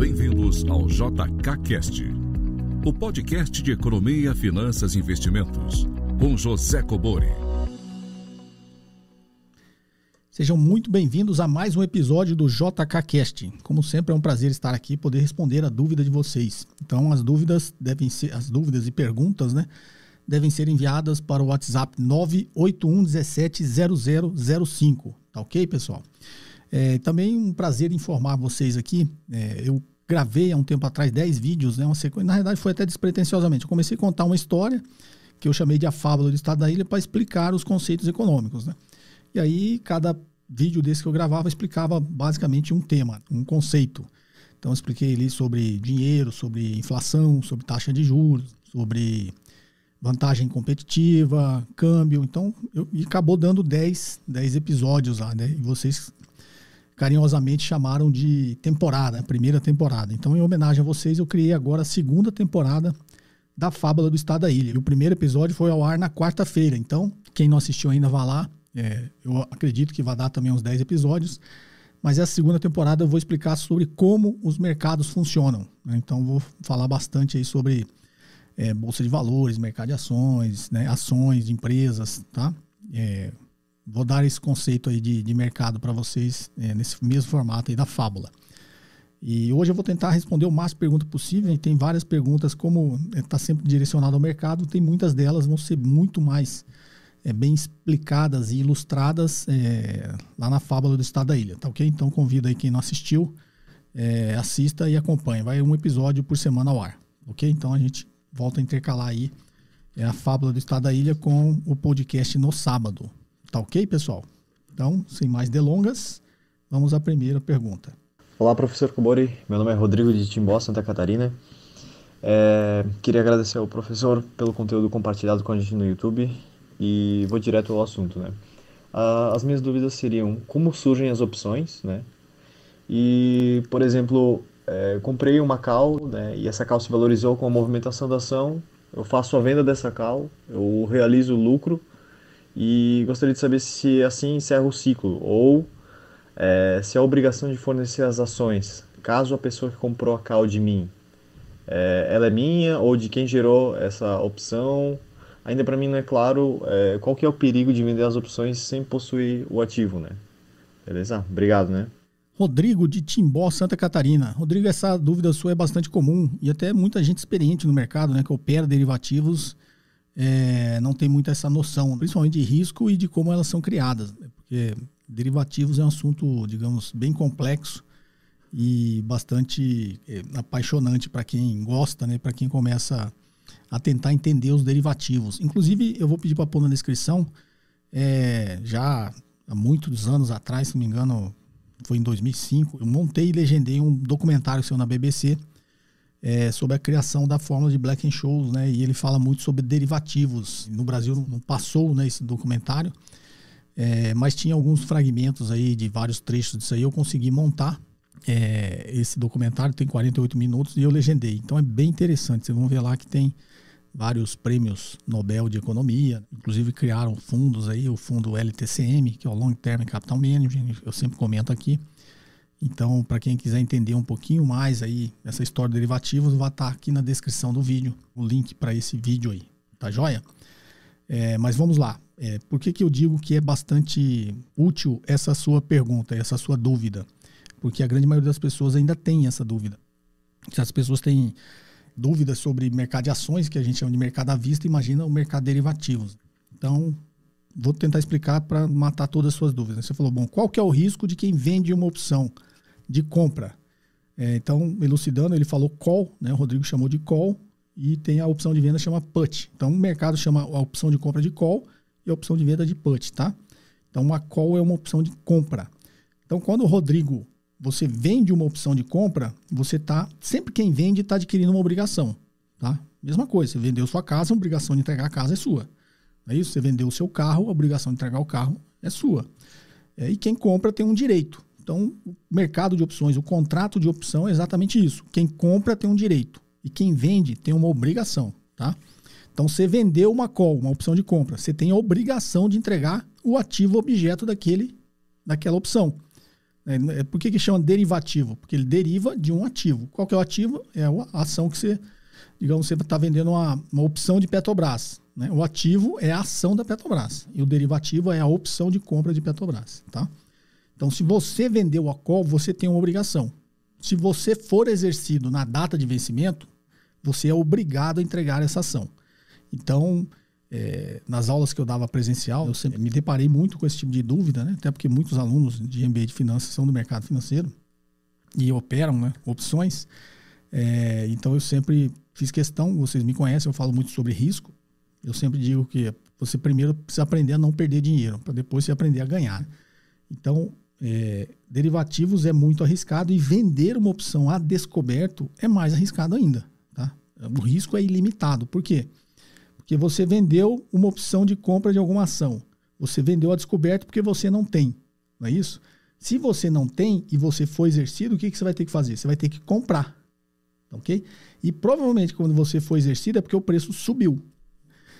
Bem-vindos ao JKCast, o podcast de economia, finanças e investimentos, com José Cobori. Sejam muito bem-vindos a mais um episódio do JKCast. Como sempre, é um prazer estar aqui e poder responder a dúvida de vocês. Então, as dúvidas devem ser, as dúvidas e perguntas, né, devem ser enviadas para o WhatsApp 981 17 0005. Tá ok, pessoal? É, também um prazer informar vocês aqui. É, eu gravei há um tempo atrás 10 vídeos, né? Uma sequência, na verdade foi até despretensiosamente. Eu comecei a contar uma história que eu chamei de A Fábula do Estado da Ilha para explicar os conceitos econômicos, né? E aí cada vídeo desse que eu gravava explicava basicamente um tema, um conceito. Então eu expliquei ali sobre dinheiro, sobre inflação, sobre taxa de juros, sobre vantagem competitiva, câmbio. Então, eu, e acabou dando 10, 10 episódios lá, né? E vocês carinhosamente chamaram de temporada, primeira temporada. Então, em homenagem a vocês, eu criei agora a segunda temporada da Fábula do Estado da Ilha. E o primeiro episódio foi ao ar na quarta-feira. Então, quem não assistiu ainda, vá lá. É, eu acredito que vai dar também uns 10 episódios. Mas essa segunda temporada eu vou explicar sobre como os mercados funcionam. Né? Então, vou falar bastante aí sobre é, bolsa de valores, mercado de ações, né? ações de empresas, tá? É, vou dar esse conceito aí de, de mercado para vocês é, nesse mesmo formato aí da fábula. E hoje eu vou tentar responder o máximo de perguntas possível. Tem várias perguntas, como está sempre direcionado ao mercado, tem muitas delas vão ser muito mais é, bem explicadas e ilustradas é, lá na fábula do Estado da Ilha, tá ok? Então convido aí quem não assistiu, é, assista e acompanhe. Vai um episódio por semana ao ar, ok? Então a gente volta a intercalar aí é, a fábula do Estado da Ilha com o podcast no sábado, Tá ok, pessoal? Então, sem mais delongas, vamos à primeira pergunta. Olá, professor Kubori. Meu nome é Rodrigo de Timbó, Santa Catarina. É, queria agradecer ao professor pelo conteúdo compartilhado com a gente no YouTube e vou direto ao assunto, né? As minhas dúvidas seriam como surgem as opções, né? E, por exemplo, é, comprei uma cal, né? E essa cal se valorizou com a movimentação da ação. Eu faço a venda dessa cal, eu realizo o lucro e gostaria de saber se assim encerra o ciclo ou é, se a obrigação de fornecer as ações, caso a pessoa que comprou a cal de mim, é, ela é minha ou de quem gerou essa opção. Ainda para mim não é claro é, qual que é o perigo de vender as opções sem possuir o ativo, né? Beleza? Obrigado, né? Rodrigo de Timbó, Santa Catarina. Rodrigo, essa dúvida sua é bastante comum e até muita gente experiente no mercado, né, que opera derivativos é, não tem muito essa noção, principalmente de risco e de como elas são criadas. Né? Porque derivativos é um assunto, digamos, bem complexo e bastante é, apaixonante para quem gosta, né? para quem começa a tentar entender os derivativos. Inclusive, eu vou pedir para pôr na descrição, é, já há muitos anos atrás, se não me engano, foi em 2005, eu montei e legendei um documentário seu na BBC é, sobre a criação da fórmula de Black and Scholes, né? E ele fala muito sobre derivativos. No Brasil não passou né, esse documentário, é, mas tinha alguns fragmentos aí de vários trechos disso aí. Eu consegui montar é, esse documentário, tem 48 minutos e eu legendei. Então é bem interessante. Vocês vão ver lá que tem vários prêmios Nobel de Economia, inclusive criaram fundos aí, o fundo LTCM, que é o Long Term Capital Management, eu sempre comento aqui. Então, para quem quiser entender um pouquinho mais aí essa história de derivativos, vai estar tá aqui na descrição do vídeo o link para esse vídeo aí, tá joia? É, mas vamos lá. É, por que, que eu digo que é bastante útil essa sua pergunta, essa sua dúvida? Porque a grande maioria das pessoas ainda tem essa dúvida. Se as pessoas têm dúvidas sobre mercado de ações, que a gente chama de mercado à vista, imagina o mercado de derivativos. Então, vou tentar explicar para matar todas as suas dúvidas. Você falou, bom, qual que é o risco de quem vende uma opção? De compra. É, então, elucidando, ele falou call, né? o Rodrigo chamou de call, e tem a opção de venda chama put. Então, o mercado chama a opção de compra de call e a opção de venda de put, tá? Então, uma call é uma opção de compra. Então, quando o Rodrigo, você vende uma opção de compra, você tá, sempre quem vende está adquirindo uma obrigação, tá? Mesma coisa, você vendeu sua casa, a obrigação de entregar a casa é sua. É isso? Você vendeu o seu carro, a obrigação de entregar o carro é sua. É, e quem compra tem um direito. Então, o mercado de opções, o contrato de opção é exatamente isso. Quem compra tem um direito e quem vende tem uma obrigação, tá? Então, você vendeu uma call, uma opção de compra, você tem a obrigação de entregar o ativo objeto daquele, daquela opção. É, por que, que chama derivativo? Porque ele deriva de um ativo. Qual que é o ativo? É a ação que você, digamos, você está vendendo uma, uma opção de Petrobras. Né? O ativo é a ação da Petrobras. E o derivativo é a opção de compra de Petrobras. Tá? Então, se você vendeu a call, você tem uma obrigação. Se você for exercido na data de vencimento, você é obrigado a entregar essa ação. Então, é, nas aulas que eu dava presencial, eu sempre me deparei muito com esse tipo de dúvida, né? até porque muitos alunos de MBA de finanças são do mercado financeiro e operam né, opções. É, então eu sempre fiz questão, vocês me conhecem, eu falo muito sobre risco. Eu sempre digo que você primeiro precisa aprender a não perder dinheiro, para depois você aprender a ganhar. Então, é, derivativos é muito arriscado e vender uma opção a descoberto é mais arriscado ainda. Tá? O risco é ilimitado. Por quê? que você vendeu uma opção de compra de alguma ação. Você vendeu a descoberto porque você não tem. Não é isso? Se você não tem e você for exercido, o que, que você vai ter que fazer? Você vai ter que comprar. Ok? E provavelmente quando você for exercido é porque o preço subiu.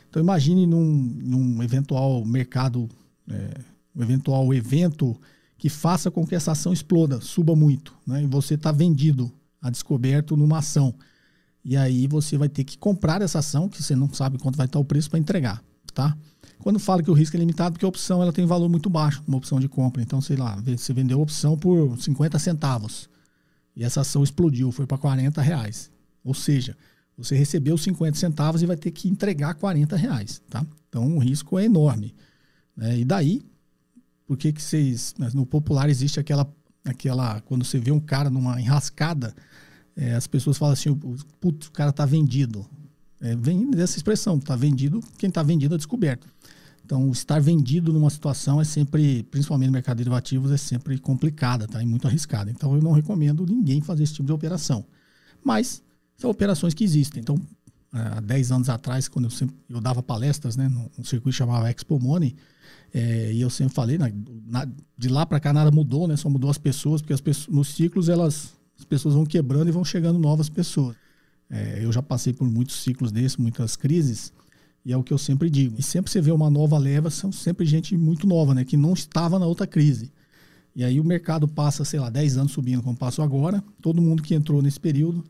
Então imagine num, num eventual mercado, é, um eventual evento que faça com que essa ação exploda, suba muito, né? e você está vendido a descoberto numa ação. E aí você vai ter que comprar essa ação, que você não sabe quanto vai estar o preço para entregar, tá? Quando fala que o risco é limitado, porque a opção ela tem valor muito baixo, uma opção de compra. Então, sei lá, você vendeu a opção por 50 centavos e essa ação explodiu, foi para 40 reais. Ou seja, você recebeu 50 centavos e vai ter que entregar 40 reais, tá? Então, o risco é enorme. Né? E daí, por que que vocês... No popular existe aquela, aquela... Quando você vê um cara numa enrascada é, as pessoas falam assim, putz, o cara está vendido. É, vem dessa expressão, está vendido, quem está vendido é descoberto. Então, estar vendido numa situação é sempre, principalmente no mercado de derivativos, é sempre complicada, tá? E muito arriscada. Então, eu não recomendo ninguém fazer esse tipo de operação. Mas, são operações que existem. Então, há 10 anos atrás, quando eu, sempre, eu dava palestras, né, num circuito chamava Expo Money, é, e eu sempre falei, na, na, de lá para cá nada mudou, né? Só mudou as pessoas, porque as pessoas, nos ciclos elas as pessoas vão quebrando e vão chegando novas pessoas. É, eu já passei por muitos ciclos desses, muitas crises, e é o que eu sempre digo. E sempre você vê uma nova leva, são sempre gente muito nova, né? Que não estava na outra crise. E aí o mercado passa, sei lá, 10 anos subindo, como passou agora. Todo mundo que entrou nesse período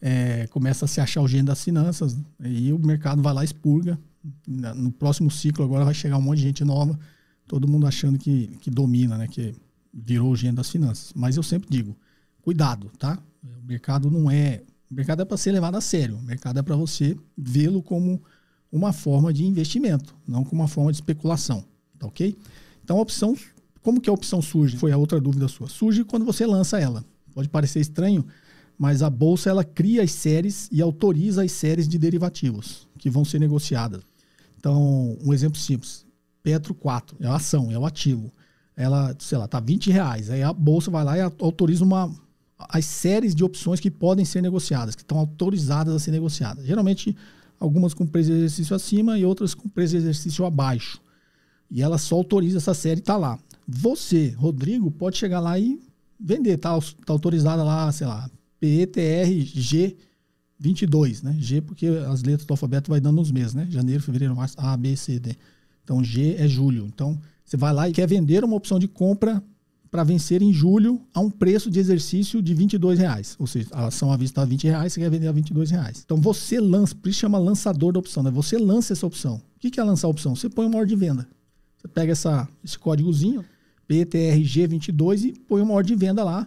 é, começa a se achar o gênio das finanças. E o mercado vai lá e expurga. No próximo ciclo agora vai chegar um monte de gente nova. Todo mundo achando que, que domina, né? Que virou o gênio das finanças. Mas eu sempre digo, cuidado, tá? O mercado não é. O mercado é para ser levado a sério. O mercado é para você vê-lo como uma forma de investimento, não como uma forma de especulação. Tá ok? Então a opção. Como que a opção surge? Foi a outra dúvida sua. Surge quando você lança ela. Pode parecer estranho, mas a bolsa ela cria as séries e autoriza as séries de derivativos que vão ser negociadas. Então, um exemplo simples: Petro 4 é a ação, é o ativo. Ela, sei lá, tá 20 reais. Aí a bolsa vai lá e autoriza uma, as séries de opções que podem ser negociadas, que estão autorizadas a ser negociadas. Geralmente, algumas com preço de exercício acima e outras com preço de exercício abaixo. E ela só autoriza essa série e está lá. Você, Rodrigo, pode chegar lá e vender. Está tá autorizada lá, sei lá, PETRG 22, né? G porque as letras do alfabeto vai dando nos meses, né? Janeiro, fevereiro, março, A, B, C, D. Então, G é julho. Então, você vai lá e quer vender uma opção de compra para vencer em julho a um preço de exercício de 22 reais. Ou seja, a ação à vista está a 20 reais, você quer vender a 22 reais. Então você lança, por isso chama lançador da opção, né? Você lança essa opção. O que é lançar a opção? Você põe uma ordem de venda. Você pega essa, esse códigozinho, PTRG22, e põe uma ordem de venda lá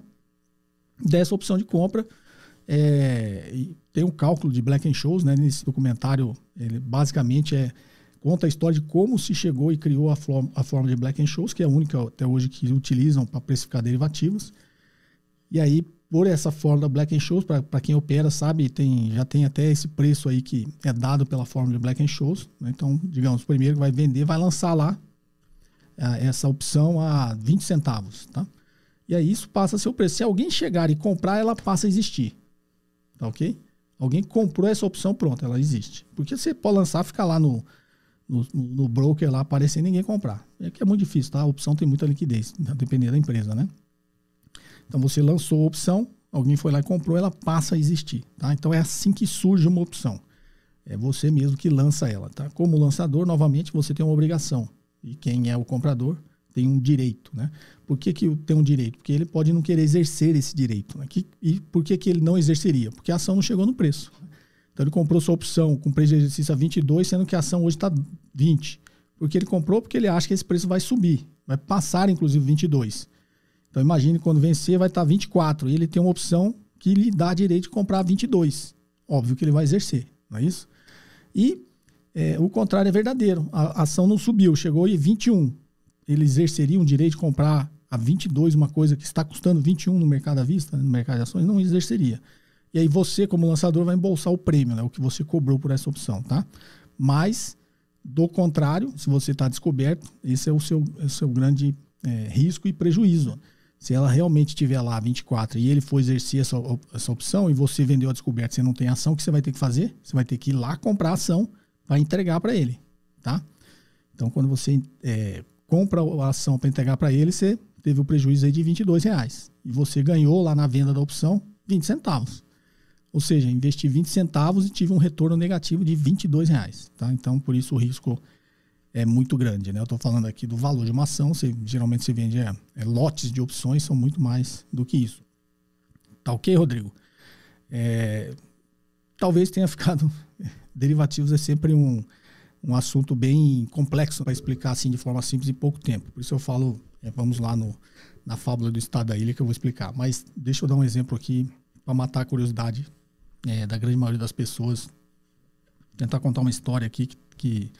dessa opção de compra. É, tem um cálculo de Black and Shows, né? Nesse documentário, ele basicamente é conta a história de como se chegou e criou a, forma, a forma de Black Scholes, que é a única até hoje que utilizam para precificar derivativos. E aí, por essa forma da Black Scholes, para quem opera, sabe, tem, já tem até esse preço aí que é dado pela forma de Black Scholes. Né? Então, digamos, o primeiro que vai vender vai lançar lá é, essa opção a 20 centavos. Tá? E aí isso passa a ser o preço. Se alguém chegar e comprar, ela passa a existir. Tá ok? Alguém comprou essa opção, pronto, ela existe. Porque você pode lançar, ficar lá no, no, no, broker lá aparecer ninguém comprar. É que é muito difícil, tá? A opção tem muita liquidez, dependendo da empresa, né? Então você lançou a opção, alguém foi lá e comprou, ela passa a existir, tá? Então é assim que surge uma opção. É você mesmo que lança ela, tá? Como lançador, novamente, você tem uma obrigação. E quem é o comprador tem um direito, né? Por que, que tem um direito? Porque ele pode não querer exercer esse direito. Né? Que, e por que, que ele não exerceria? Porque a ação não chegou no preço. Então ele comprou sua opção com preço de exercício a 22, sendo que a ação hoje está 20. Porque ele comprou porque ele acha que esse preço vai subir, vai passar inclusive 22. Então imagine quando vencer vai estar tá 24 e ele tem uma opção que lhe dá direito de comprar 22. Óbvio que ele vai exercer, não é isso? E é, o contrário é verdadeiro. A ação não subiu, chegou em 21. Ele exerceria um direito de comprar a 22 uma coisa que está custando 21 no mercado à vista, no mercado de ações, não exerceria. E aí você, como lançador, vai embolsar o prêmio, né, o que você cobrou por essa opção, tá? Mas, do contrário, se você está descoberto, esse é o seu, é o seu grande é, risco e prejuízo. Se ela realmente estiver lá 24 e ele for exercer essa, essa opção e você vendeu a descoberta, você não tem ação, o que você vai ter que fazer? Você vai ter que ir lá comprar a ação para entregar para ele, tá? Então, quando você é, compra a ação para entregar para ele, você teve o prejuízo aí de 22 reais. E você ganhou lá na venda da opção 20 centavos. Ou seja, investi 20 centavos e tive um retorno negativo de 22 reais. Tá? Então, por isso o risco é muito grande. Né? Eu estou falando aqui do valor de uma ação. Você, geralmente você vende é, é, lotes de opções, são muito mais do que isso. Tá ok, Rodrigo? É, talvez tenha ficado. Derivativos é sempre um, um assunto bem complexo para explicar assim de forma simples em pouco tempo. Por isso eu falo, é, vamos lá no, na fábula do Estado da Ilha que eu vou explicar. Mas deixa eu dar um exemplo aqui para matar a curiosidade é, da grande maioria das pessoas. Tentar contar uma história aqui que, que,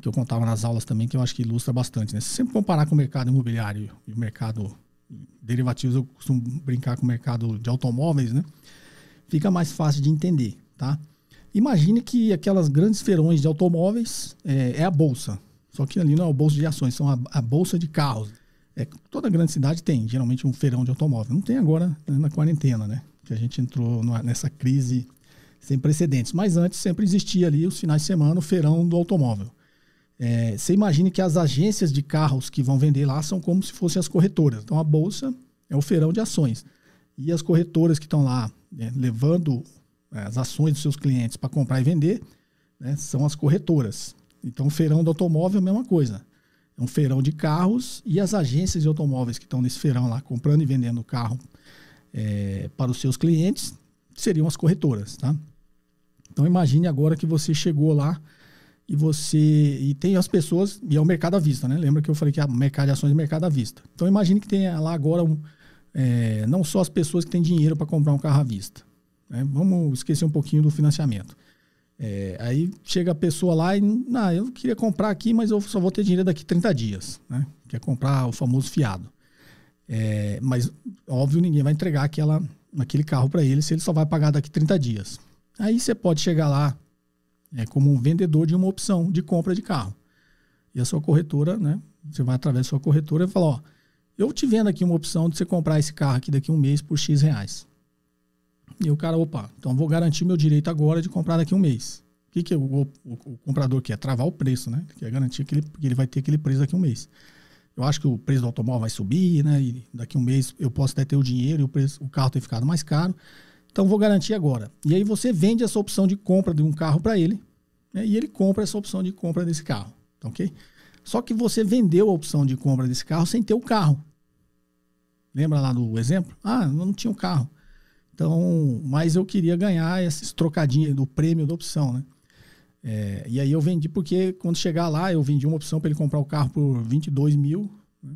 que, eu contava nas aulas também, que eu acho que ilustra bastante. Né? Se sempre comparar com o mercado imobiliário e o mercado derivativos, eu costumo brincar com o mercado de automóveis, né? Fica mais fácil de entender, tá? Imagine que aquelas grandes feirões de automóveis é, é a bolsa. Só que ali não é a bolsa de ações, são a, a bolsa de carros. É, toda grande cidade tem, geralmente, um feirão de automóvel. Não tem agora né, na quarentena, né? que a gente entrou nessa crise sem precedentes. Mas antes sempre existia ali os finais de semana o feirão do automóvel. É, você imagine que as agências de carros que vão vender lá são como se fossem as corretoras. Então a bolsa é o feirão de ações. E as corretoras que estão lá né, levando as ações dos seus clientes para comprar e vender né, são as corretoras. Então o feirão do automóvel é a mesma coisa. É um feirão de carros e as agências de automóveis que estão nesse feirão lá comprando e vendendo carro é, para os seus clientes seriam as corretoras, tá? Então imagine agora que você chegou lá e você e tem as pessoas e é o mercado à vista, né? Lembra que eu falei que é mercado de ações é mercado à vista. Então imagine que tenha lá agora um, é, não só as pessoas que têm dinheiro para comprar um carro à vista. Né? Vamos esquecer um pouquinho do financiamento. É, aí chega a pessoa lá e, não, eu queria comprar aqui, mas eu só vou ter dinheiro daqui 30 dias, né? Quer comprar o famoso fiado. É, mas, óbvio, ninguém vai entregar aquela, aquele carro para ele se ele só vai pagar daqui 30 dias. Aí você pode chegar lá é, como um vendedor de uma opção de compra de carro. E a sua corretora, né? Você vai através da sua corretora e fala, ó, eu te vendo aqui uma opção de você comprar esse carro aqui daqui um mês por X reais. E o cara, opa, então vou garantir meu direito agora de comprar daqui um mês. O que, que o, o, o comprador quer? Travar o preço, né? Quer garantir que ele, que ele vai ter aquele preço daqui um mês eu acho que o preço do automóvel vai subir, né? E daqui um mês eu posso até ter o dinheiro e o, preço, o carro ter ficado mais caro. Então vou garantir agora. E aí você vende essa opção de compra de um carro para ele, né? e ele compra essa opção de compra desse carro, tá ok? Só que você vendeu a opção de compra desse carro sem ter o carro. Lembra lá do exemplo? Ah, eu não tinha o um carro. Então, mas eu queria ganhar esses trocadinhos do prêmio da opção, né? É, e aí eu vendi porque quando chegar lá, eu vendi uma opção para ele comprar o carro por 22 mil. Né?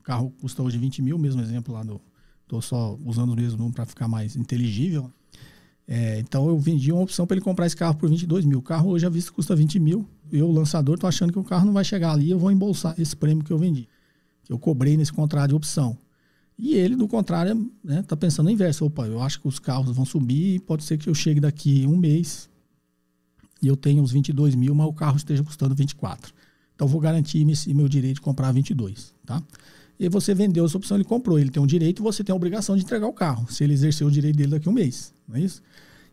O carro custa hoje 20 mil, mesmo exemplo lá do. Estou só usando o mesmo número para ficar mais inteligível. É, então eu vendi uma opção para ele comprar esse carro por 22 mil. O carro hoje à vista custa 20 mil. Eu, lançador, estou achando que o carro não vai chegar ali. Eu vou embolsar esse prêmio que eu vendi, que eu cobrei nesse contrato de opção. E ele, do contrário, está né, tá pensando no inverso. Opa, eu acho que os carros vão subir. Pode ser que eu chegue daqui um mês e eu tenho uns 22 mil, mas o carro esteja custando 24. Então, vou garantir meu direito de comprar 22, tá? E você vendeu essa opção, ele comprou. Ele tem um direito você tem a obrigação de entregar o carro, se ele exercer o direito dele daqui um mês, não é isso?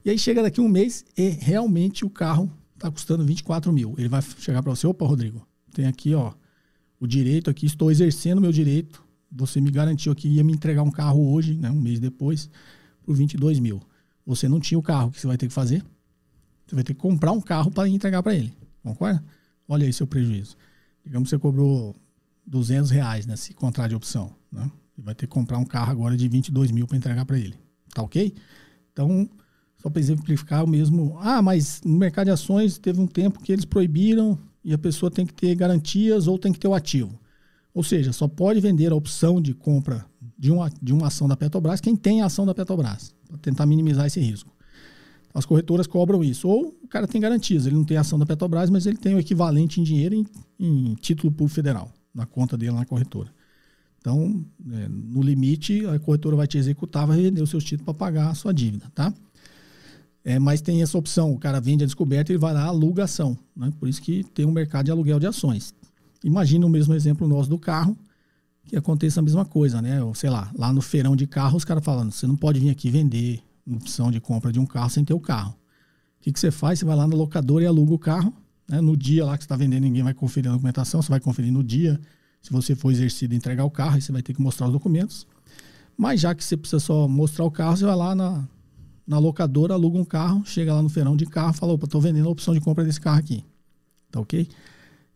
E aí chega daqui um mês e realmente o carro está custando 24 mil. Ele vai chegar para você, opa, Rodrigo, tem aqui, ó, o direito aqui, estou exercendo meu direito. Você me garantiu que ia me entregar um carro hoje, né, um mês depois, por 22 mil. Você não tinha o carro, o que você vai ter que fazer? Você vai ter que comprar um carro para entregar para ele. Concorda? Olha aí seu prejuízo. Digamos que você cobrou 200 reais nesse contrato de opção. Né? Ele vai ter que comprar um carro agora de 22 mil para entregar para ele. Tá ok? Então, só para exemplificar o mesmo. Ah, mas no mercado de ações teve um tempo que eles proibiram e a pessoa tem que ter garantias ou tem que ter o ativo. Ou seja, só pode vender a opção de compra de uma, de uma ação da Petrobras quem tem a ação da Petrobras, para tentar minimizar esse risco. As corretoras cobram isso. Ou o cara tem garantias, ele não tem ação da Petrobras, mas ele tem o equivalente em dinheiro em, em título público federal, na conta dele na corretora. Então, é, no limite, a corretora vai te executar, vai vender os seus títulos para pagar a sua dívida, tá? É, mas tem essa opção, o cara vende a descoberta e vai lá aluga ação. Né? Por isso que tem um mercado de aluguel de ações. Imagina o mesmo exemplo nosso do carro, que aconteça a mesma coisa, né? Ou, sei lá, lá no feirão de carro, os caras falando, você não pode vir aqui vender opção de compra de um carro sem ter o carro. O que, que você faz? Você vai lá no locador e aluga o carro. Né? No dia lá que você está vendendo, ninguém vai conferir a documentação, você vai conferir no dia. Se você for exercido entregar o carro, aí você vai ter que mostrar os documentos. Mas já que você precisa só mostrar o carro, você vai lá na, na locadora, aluga um carro, chega lá no feirão de carro, fala, opa, estou vendendo a opção de compra desse carro aqui. Tá ok?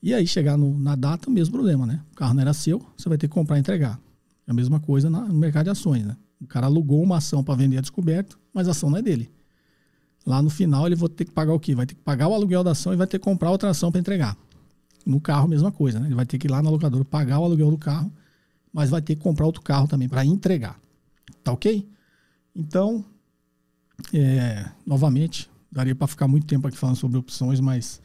E aí chegar no, na data, o mesmo problema, né? O carro não era seu, você vai ter que comprar e entregar. É a mesma coisa na, no mercado de ações, né? O cara alugou uma ação para vender a descoberto, mas a ação não é dele. Lá no final ele vai ter que pagar o quê? Vai ter que pagar o aluguel da ação e vai ter que comprar outra ação para entregar. No carro, mesma coisa, né? Ele vai ter que ir lá na locadora pagar o aluguel do carro, mas vai ter que comprar outro carro também para entregar. Tá ok? Então, é, novamente, daria para ficar muito tempo aqui falando sobre opções, mas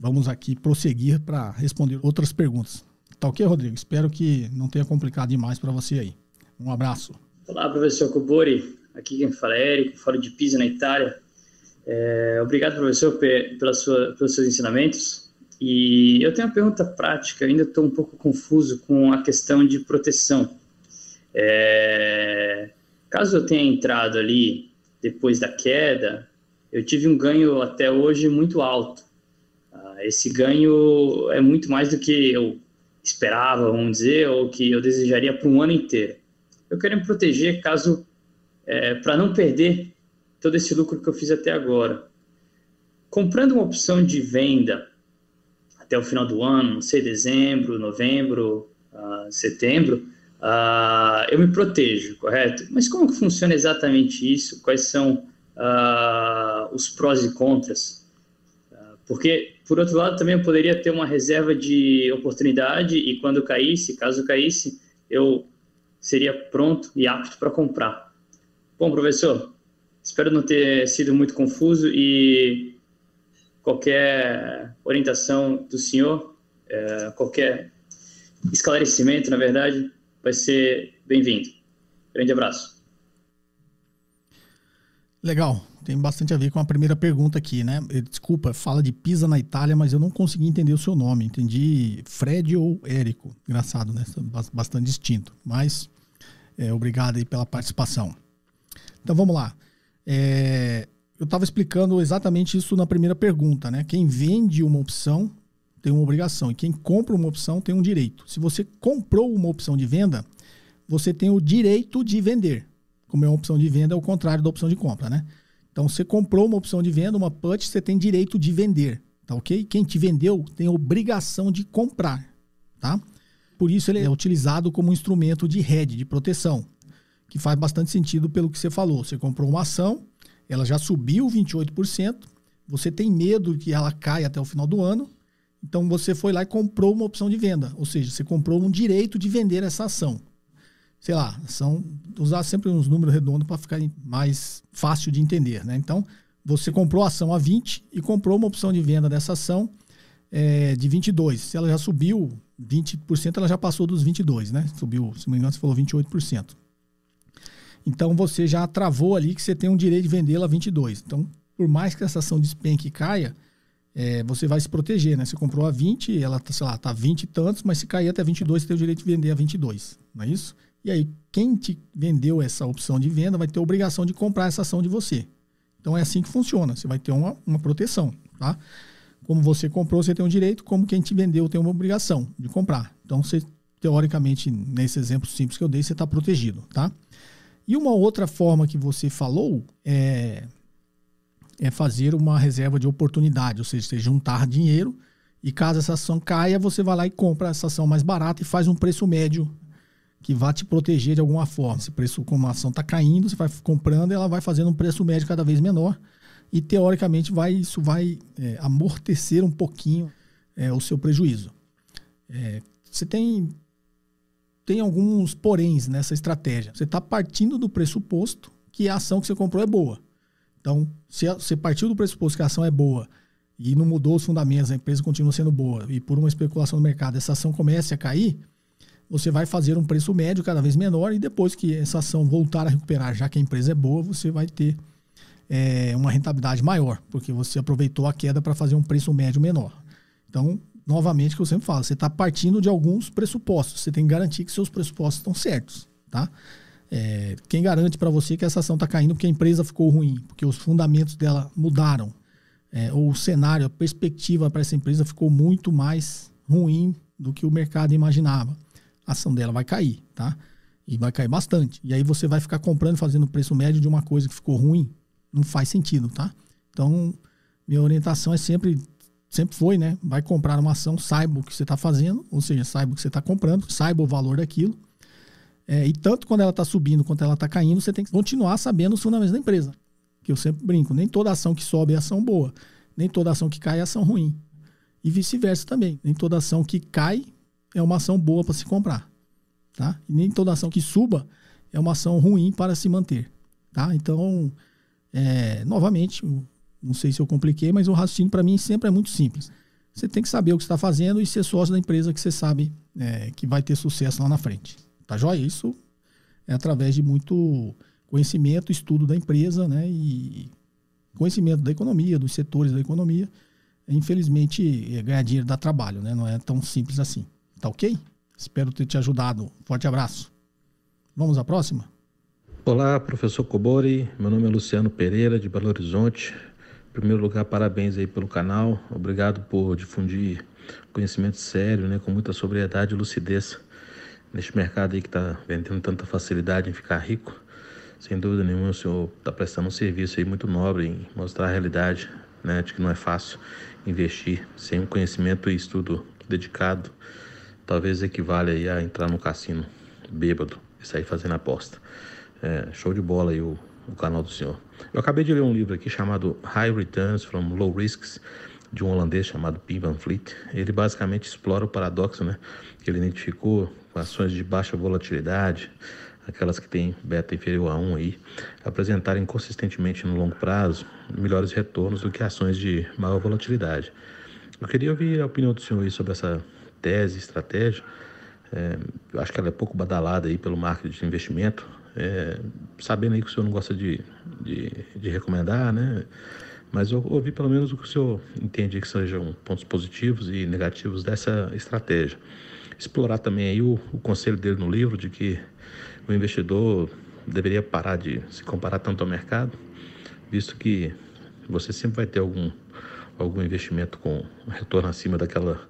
vamos aqui prosseguir para responder outras perguntas. Tá ok, Rodrigo? Espero que não tenha complicado demais para você aí. Um abraço. Olá, professor Cobori. Aqui quem fala é Érico, falo de Pisa, na Itália. É, obrigado, professor, pela sua, pelos seus ensinamentos. E eu tenho uma pergunta prática, ainda estou um pouco confuso com a questão de proteção. É, caso eu tenha entrado ali depois da queda, eu tive um ganho até hoje muito alto. Esse ganho é muito mais do que eu esperava, vamos dizer, ou que eu desejaria para um ano inteiro. Eu quero me proteger caso é, para não perder todo esse lucro que eu fiz até agora. Comprando uma opção de venda até o final do ano, não sei, dezembro, novembro, uh, setembro, uh, eu me protejo, correto? Mas como que funciona exatamente isso? Quais são uh, os prós e contras? porque, por outro lado, também eu poderia ter uma reserva de oportunidade e quando caísse, caso caísse, eu seria pronto e apto para comprar. Bom, professor, espero não ter sido muito confuso e qualquer orientação do senhor, é, qualquer esclarecimento, na verdade, vai ser bem-vindo. Grande abraço. Legal, tem bastante a ver com a primeira pergunta aqui, né? Desculpa, fala de Pisa na Itália, mas eu não consegui entender o seu nome. Entendi Fred ou Érico. Engraçado, né? Bastante distinto. Mas é, obrigado aí pela participação. Então vamos lá. É, eu estava explicando exatamente isso na primeira pergunta, né? Quem vende uma opção tem uma obrigação e quem compra uma opção tem um direito. Se você comprou uma opção de venda, você tem o direito de vender. Como é uma opção de venda, é o contrário da opção de compra, né? Então, você comprou uma opção de venda, uma put, você tem direito de vender, tá ok? Quem te vendeu tem obrigação de comprar, tá? Por isso ele é utilizado como um instrumento de hedge, de proteção, que faz bastante sentido pelo que você falou. Você comprou uma ação, ela já subiu 28%, você tem medo que ela caia até o final do ano, então você foi lá e comprou uma opção de venda, ou seja, você comprou um direito de vender essa ação. Sei lá, são usar sempre uns números redondos para ficar mais fácil de entender, né? Então, você comprou a ação a 20 e comprou uma opção de venda dessa ação é, de 22. Se ela já subiu 20%, ela já passou dos 22, né? Subiu, se não me engano, você falou 28%. Então você já travou ali que você tem um direito de vendê-la a 22. Então, por mais que essa ação despenque e caia, é, você vai se proteger, né? Você comprou a 20, ela, tá, sei lá, tá 20 e tantos, mas se cair até 22, você tem o direito de vender a 22, não é isso? E aí, quem te vendeu essa opção de venda vai ter a obrigação de comprar essa ação de você. Então, é assim que funciona. Você vai ter uma, uma proteção, tá? Como você comprou, você tem um direito, como quem te vendeu tem uma obrigação de comprar. Então, você, teoricamente, nesse exemplo simples que eu dei, você está protegido, tá? E uma outra forma que você falou é, é fazer uma reserva de oportunidade, ou seja, você juntar dinheiro E caso essa ação caia, você vai lá e compra essa ação mais barata e faz um preço médio que vai te proteger de alguma forma. Esse preço, como a ação está caindo, você vai comprando, ela vai fazendo um preço médio cada vez menor e teoricamente vai isso vai é, amortecer um pouquinho é, o seu prejuízo. É, você tem tem alguns poréns nessa estratégia. Você está partindo do pressuposto que a ação que você comprou é boa. Então, se você partiu do pressuposto que a ação é boa e não mudou os fundamentos, a empresa continua sendo boa e por uma especulação no mercado essa ação comece a cair, você vai fazer um preço médio cada vez menor e depois que essa ação voltar a recuperar, já que a empresa é boa, você vai ter é, uma rentabilidade maior, porque você aproveitou a queda para fazer um preço médio menor. Então, novamente, que eu sempre falo, você está partindo de alguns pressupostos. Você tem que garantir que seus pressupostos estão certos, tá? É, quem garante para você que essa ação está caindo porque a empresa ficou ruim, porque os fundamentos dela mudaram, é, ou o cenário, a perspectiva para essa empresa ficou muito mais ruim do que o mercado imaginava. A ação dela vai cair, tá? E vai cair bastante. E aí você vai ficar comprando, fazendo preço médio de uma coisa que ficou ruim, não faz sentido, tá? Então, minha orientação é sempre, sempre foi, né? Vai comprar uma ação, saiba o que você está fazendo, ou seja, saiba o que você está comprando, saiba o valor daquilo. É, e tanto quando ela está subindo quanto ela está caindo, você tem que continuar sabendo os fundamentos da empresa. Que eu sempre brinco, nem toda ação que sobe é ação boa, nem toda ação que cai é ação ruim. E vice-versa também. Nem toda ação que cai é uma ação boa para se comprar. Tá? E nem toda ação que suba é uma ação ruim para se manter. Tá? Então, é, novamente, não sei se eu compliquei, mas o raciocínio para mim sempre é muito simples. Você tem que saber o que está fazendo e ser sócio da empresa que você sabe é, que vai ter sucesso lá na frente. Tá joia? Isso é através de muito conhecimento, estudo da empresa, né? E conhecimento da economia, dos setores da economia. Infelizmente, é, ganhar dinheiro dá trabalho, né? Não é tão simples assim. Tá ok? Espero ter te ajudado. Forte abraço. Vamos à próxima? Olá, professor Cobori. Meu nome é Luciano Pereira, de Belo Horizonte. Em primeiro lugar, parabéns aí pelo canal. Obrigado por difundir conhecimento sério, né, com muita sobriedade e lucidez neste mercado aí que está vendendo tanta facilidade em ficar rico. Sem dúvida nenhuma, o senhor está prestando um serviço aí muito nobre em mostrar a realidade, né, de que não é fácil investir sem um conhecimento e estudo dedicado. Talvez equivale a entrar no cassino bêbado e sair fazendo aposta. É, show de bola aí o, o canal do senhor. Eu acabei de ler um livro aqui chamado High Returns from Low Risks, de um holandês chamado Pim Van Fleet. Ele basicamente explora o paradoxo, né? Que ele identificou ações de baixa volatilidade, aquelas que têm beta inferior a 1 aí, apresentarem consistentemente no longo prazo melhores retornos do que ações de maior volatilidade. Eu queria ouvir a opinião do senhor aí sobre essa tese, estratégia. É, eu acho que ela é pouco badalada aí pelo marketing de investimento, é, sabendo aí que o senhor não gosta de, de, de, recomendar, né? Mas eu ouvi pelo menos o que o senhor entende que sejam pontos positivos e negativos dessa estratégia. Explorar também aí o, o conselho dele no livro de que o investidor deveria parar de se comparar tanto ao mercado, visto que você sempre vai ter algum, algum investimento com retorno acima daquela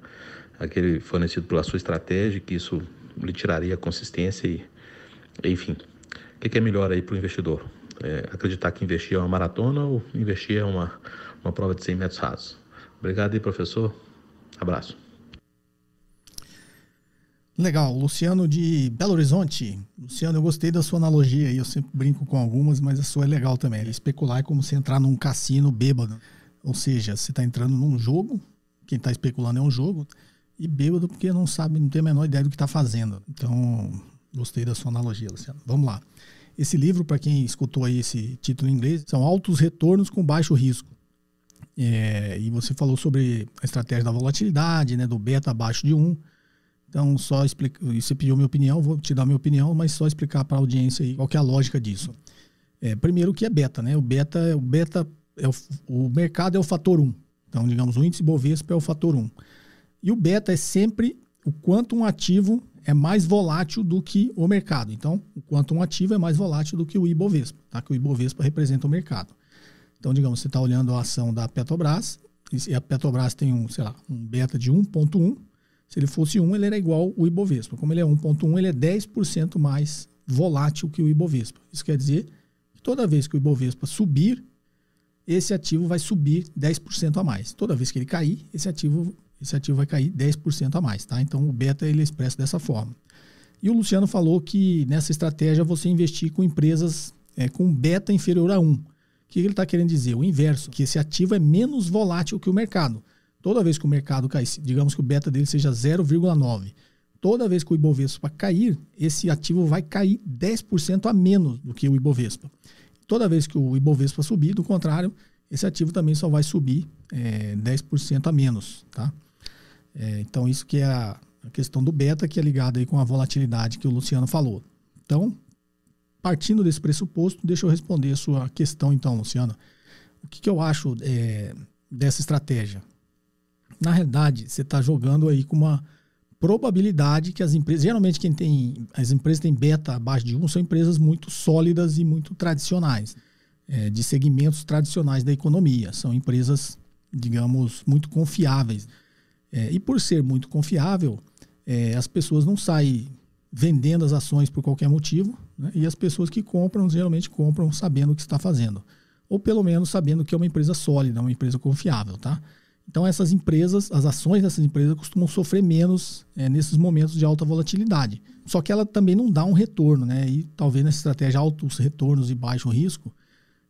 aquele fornecido pela sua estratégia, que isso lhe tiraria consistência e, enfim, o que é melhor aí para o investidor? É acreditar que investir é uma maratona ou investir é uma, uma prova de 100 metros rasos? Obrigado aí, professor. Abraço. Legal, Luciano de Belo Horizonte. Luciano, eu gostei da sua analogia aí. Eu sempre brinco com algumas, mas a sua é legal também. Especular é como você entrar num cassino bêbado. Ou seja, você está entrando num jogo, quem está especulando é um jogo, e bêbado porque não sabe, não tem a menor ideia do que está fazendo. Então, Gostei da sua analogia, Luciano. Vamos lá. Esse livro, para quem escutou aí esse título em inglês, são Altos Retornos com Baixo Risco. É, e você falou sobre a estratégia da volatilidade, né, do beta abaixo de 1. Então, só explica, você pediu minha opinião, vou te dar minha opinião, mas só explicar para a audiência aí qual é a lógica disso. É, primeiro, o que é beta, né? O beta, o beta é o, o mercado é o fator 1. Então, digamos, o índice Bovespa é o fator 1. E o beta é sempre o quanto um ativo é mais volátil do que o mercado. Então, o quanto um ativo é mais volátil do que o Ibovespa, tá? que o Ibovespa representa o mercado. Então, digamos, você está olhando a ação da Petrobras, e a Petrobras tem um, sei lá, um beta de 1,1. Se ele fosse 1, ele era igual o Ibovespa. Como ele é 1,1, ele é 10% mais volátil que o Ibovespa. Isso quer dizer que toda vez que o Ibovespa subir, esse ativo vai subir 10% a mais. Toda vez que ele cair, esse ativo esse ativo vai cair 10% a mais, tá? Então o beta ele é expresso dessa forma. E o Luciano falou que nessa estratégia você investir com empresas é, com beta inferior a 1. O que ele está querendo dizer? O inverso, que esse ativo é menos volátil que o mercado. Toda vez que o mercado cair, digamos que o beta dele seja 0,9, toda vez que o Ibovespa cair, esse ativo vai cair 10% a menos do que o Ibovespa. Toda vez que o Ibovespa subir, do contrário, esse ativo também só vai subir é, 10% a menos. Tá? É, então, isso que é a, a questão do beta, que é ligada aí com a volatilidade que o Luciano falou. Então, partindo desse pressuposto, deixa eu responder a sua questão, então, Luciano. O que, que eu acho é, dessa estratégia? Na realidade, você está jogando aí com uma probabilidade que as empresas, geralmente quem tem, as empresas têm beta abaixo de 1 são empresas muito sólidas e muito tradicionais, é, de segmentos tradicionais da economia. São empresas, digamos, muito confiáveis. É, e por ser muito confiável, é, as pessoas não saem vendendo as ações por qualquer motivo, né? e as pessoas que compram geralmente compram sabendo o que está fazendo, ou pelo menos sabendo que é uma empresa sólida, uma empresa confiável, tá? Então essas empresas, as ações dessas empresas costumam sofrer menos é, nesses momentos de alta volatilidade. Só que ela também não dá um retorno, né? E talvez nessa estratégia altos retornos e baixo risco,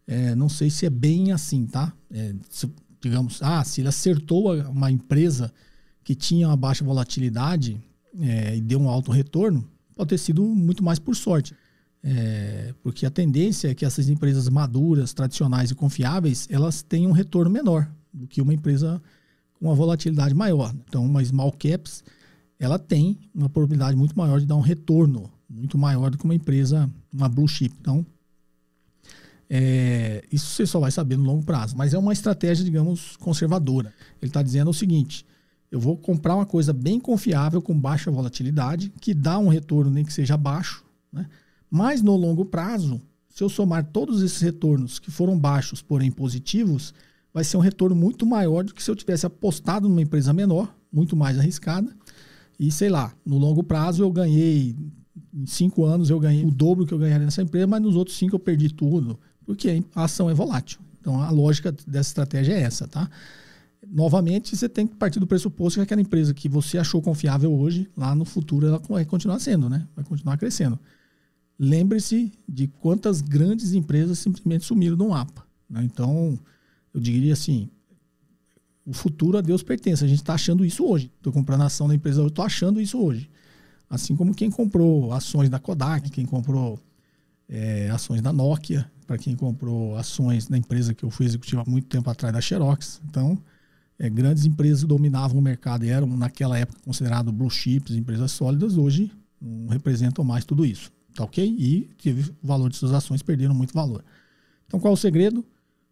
é, não sei se é bem assim, tá? É, se, digamos, ah, se ele acertou uma empresa que tinha uma baixa volatilidade, é, e deu um alto retorno, pode ter sido muito mais por sorte. É, porque a tendência é que essas empresas maduras, tradicionais e confiáveis, elas tenham um retorno menor do que uma empresa com uma volatilidade maior. Então, uma small caps, ela tem uma probabilidade muito maior de dar um retorno muito maior do que uma empresa, uma blue chip. Então, é, isso você só vai saber no longo prazo. Mas é uma estratégia, digamos, conservadora. Ele está dizendo o seguinte: eu vou comprar uma coisa bem confiável, com baixa volatilidade, que dá um retorno nem que seja baixo, né? mas no longo prazo, se eu somar todos esses retornos que foram baixos, porém positivos, vai ser um retorno muito maior do que se eu tivesse apostado numa empresa menor, muito mais arriscada. E sei lá, no longo prazo eu ganhei, em cinco anos eu ganhei o dobro que eu ganharia nessa empresa, mas nos outros cinco eu perdi tudo, porque a ação é volátil. Então a lógica dessa estratégia é essa, tá? Novamente, você tem que partir do pressuposto que aquela empresa que você achou confiável hoje, lá no futuro, ela vai continuar sendo, né? Vai continuar crescendo. Lembre-se de quantas grandes empresas simplesmente sumiram do mapa. Né? Então, eu diria assim: o futuro a Deus pertence. A gente está achando isso hoje. Estou comprando ação da empresa hoje, estou achando isso hoje. Assim como quem comprou ações da Kodak, quem comprou é, ações da Nokia, para quem comprou ações da empresa que eu fui executivo há muito tempo atrás, da Xerox. Então, é, grandes empresas dominavam o mercado e eram, naquela época, considerados blue chips, empresas sólidas, hoje não representam mais tudo isso. Tá ok? E teve o valor de suas ações, perderam muito valor. Então, qual é o segredo?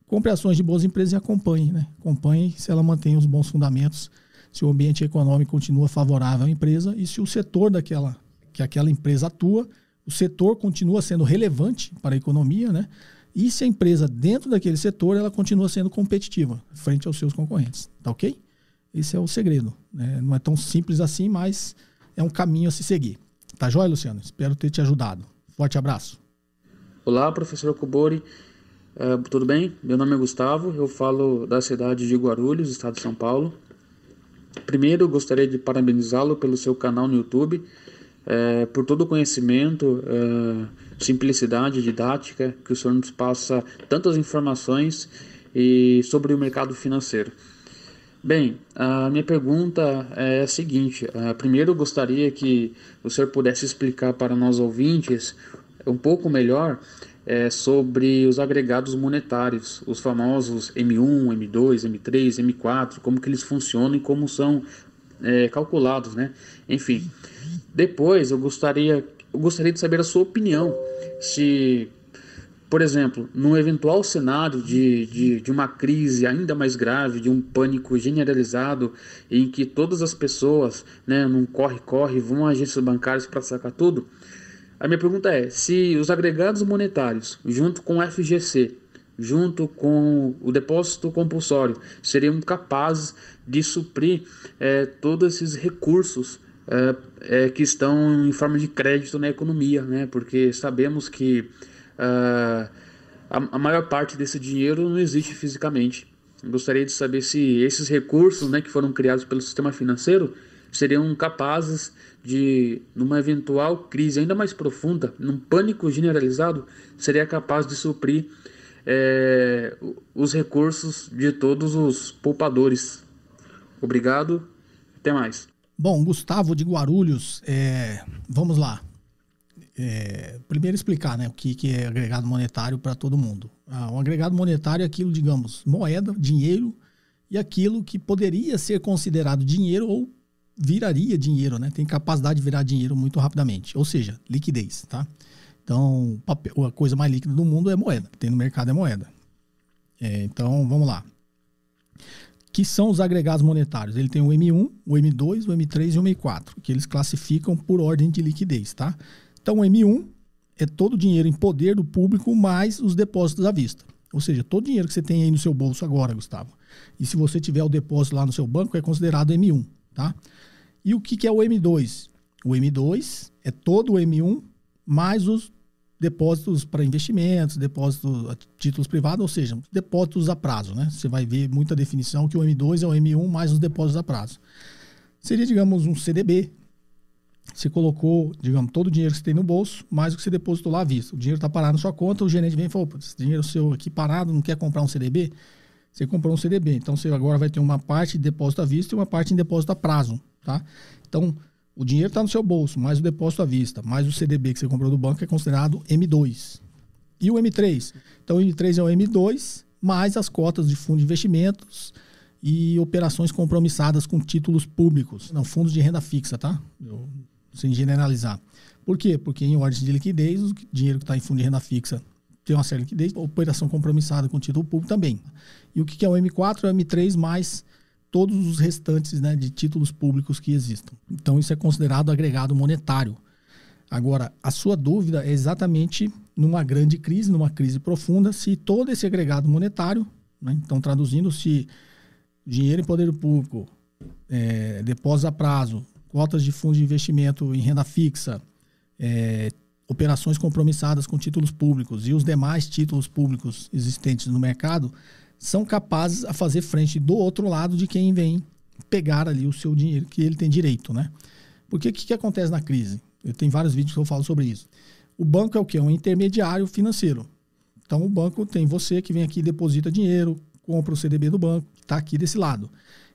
Compre ações de boas empresas e acompanhe. Né? Acompanhe se ela mantém os bons fundamentos, se o ambiente econômico continua favorável à empresa e se o setor daquela que aquela empresa atua, o setor continua sendo relevante para a economia, né? E se a empresa, dentro daquele setor, ela continua sendo competitiva frente aos seus concorrentes. Tá ok? Esse é o segredo. Né? Não é tão simples assim, mas é um caminho a se seguir. Tá joia, Luciano? Espero ter te ajudado. Forte abraço. Olá, professor Kubori. Uh, tudo bem? Meu nome é Gustavo, eu falo da cidade de Guarulhos, estado de São Paulo. Primeiro, gostaria de parabenizá-lo pelo seu canal no YouTube, uh, por todo o conhecimento. Uh, simplicidade didática, que o senhor nos passa tantas informações e sobre o mercado financeiro. Bem, a minha pergunta é a seguinte: primeiro, eu gostaria que o senhor pudesse explicar para nós ouvintes um pouco melhor é, sobre os agregados monetários, os famosos M1, M2, M3, M4, como que eles funcionam e como são é, calculados, né? Enfim, depois eu gostaria eu gostaria de saber a sua opinião. Se, por exemplo, num eventual cenário de, de, de uma crise ainda mais grave, de um pânico generalizado, em que todas as pessoas, né, num corre-corre, vão a agências bancárias para sacar tudo, a minha pergunta é: se os agregados monetários, junto com o FGC, junto com o depósito compulsório, seriam capazes de suprir é, todos esses recursos é, é, que estão em forma de crédito na economia, né? porque sabemos que uh, a, a, maior parte desse dinheiro não existe fisicamente. gostaria de saber se esses recursos né, que foram criados pelo sistema financeiro seriam capazes de, numa eventual crise ainda mais profunda, num pânico generalizado, seria capaz de suprir é, os recursos de todos os poupadores. Obrigado, até mais. Bom, Gustavo de Guarulhos, é, vamos lá. É, primeiro explicar né, o que, que é agregado monetário para todo mundo. Ah, um agregado monetário é aquilo, digamos, moeda, dinheiro, e aquilo que poderia ser considerado dinheiro ou viraria dinheiro, né? Tem capacidade de virar dinheiro muito rapidamente, ou seja, liquidez, tá? Então, a coisa mais líquida do mundo é moeda. Tem no mercado é moeda. É, então, vamos lá. Que são os agregados monetários? Ele tem o M1, o M2, o M3 e o M4, que eles classificam por ordem de liquidez, tá? Então, o M1 é todo o dinheiro em poder do público mais os depósitos à vista. Ou seja, todo o dinheiro que você tem aí no seu bolso agora, Gustavo. E se você tiver o depósito lá no seu banco, é considerado M1, tá? E o que, que é o M2? O M2 é todo o M1 mais os depósitos para investimentos, depósitos a títulos privados, ou seja, depósitos a prazo, né? Você vai ver muita definição que o M2 é o M1 mais os depósitos a prazo. Seria, digamos, um CDB. Você colocou, digamos, todo o dinheiro que você tem no bolso, mais o que você depositou lá à vista. O dinheiro está parado na sua conta, o gerente vem e fala, esse dinheiro seu aqui parado, não quer comprar um CDB? Você comprou um CDB, então você agora vai ter uma parte de depósito à vista e uma parte em depósito a prazo, tá? Então, o dinheiro está no seu bolso, mais o depósito à vista, mais o CDB que você comprou do banco é considerado M2. E o M3? Então, o M3 é o M2 mais as cotas de fundo de investimentos e operações compromissadas com títulos públicos. Não, fundos de renda fixa, tá? Eu, sem generalizar. Por quê? Porque em ordem de liquidez, o dinheiro que está em fundo de renda fixa tem uma certa liquidez, operação compromissada com título público também. E o que é o M4? É o M3 mais todos os restantes né, de títulos públicos que existam. Então, isso é considerado agregado monetário. Agora, a sua dúvida é exatamente numa grande crise, numa crise profunda, se todo esse agregado monetário, né, então traduzindo, se dinheiro em poder público, é, depósitos a prazo, cotas de fundos de investimento em renda fixa, é, operações compromissadas com títulos públicos e os demais títulos públicos existentes no mercado, são capazes a fazer frente do outro lado de quem vem pegar ali o seu dinheiro que ele tem direito, né? Porque o que, que acontece na crise? Eu tenho vários vídeos que eu falo sobre isso. O banco é o que? É um intermediário financeiro. Então o banco tem você que vem aqui deposita dinheiro, compra o CDB do banco, está aqui desse lado.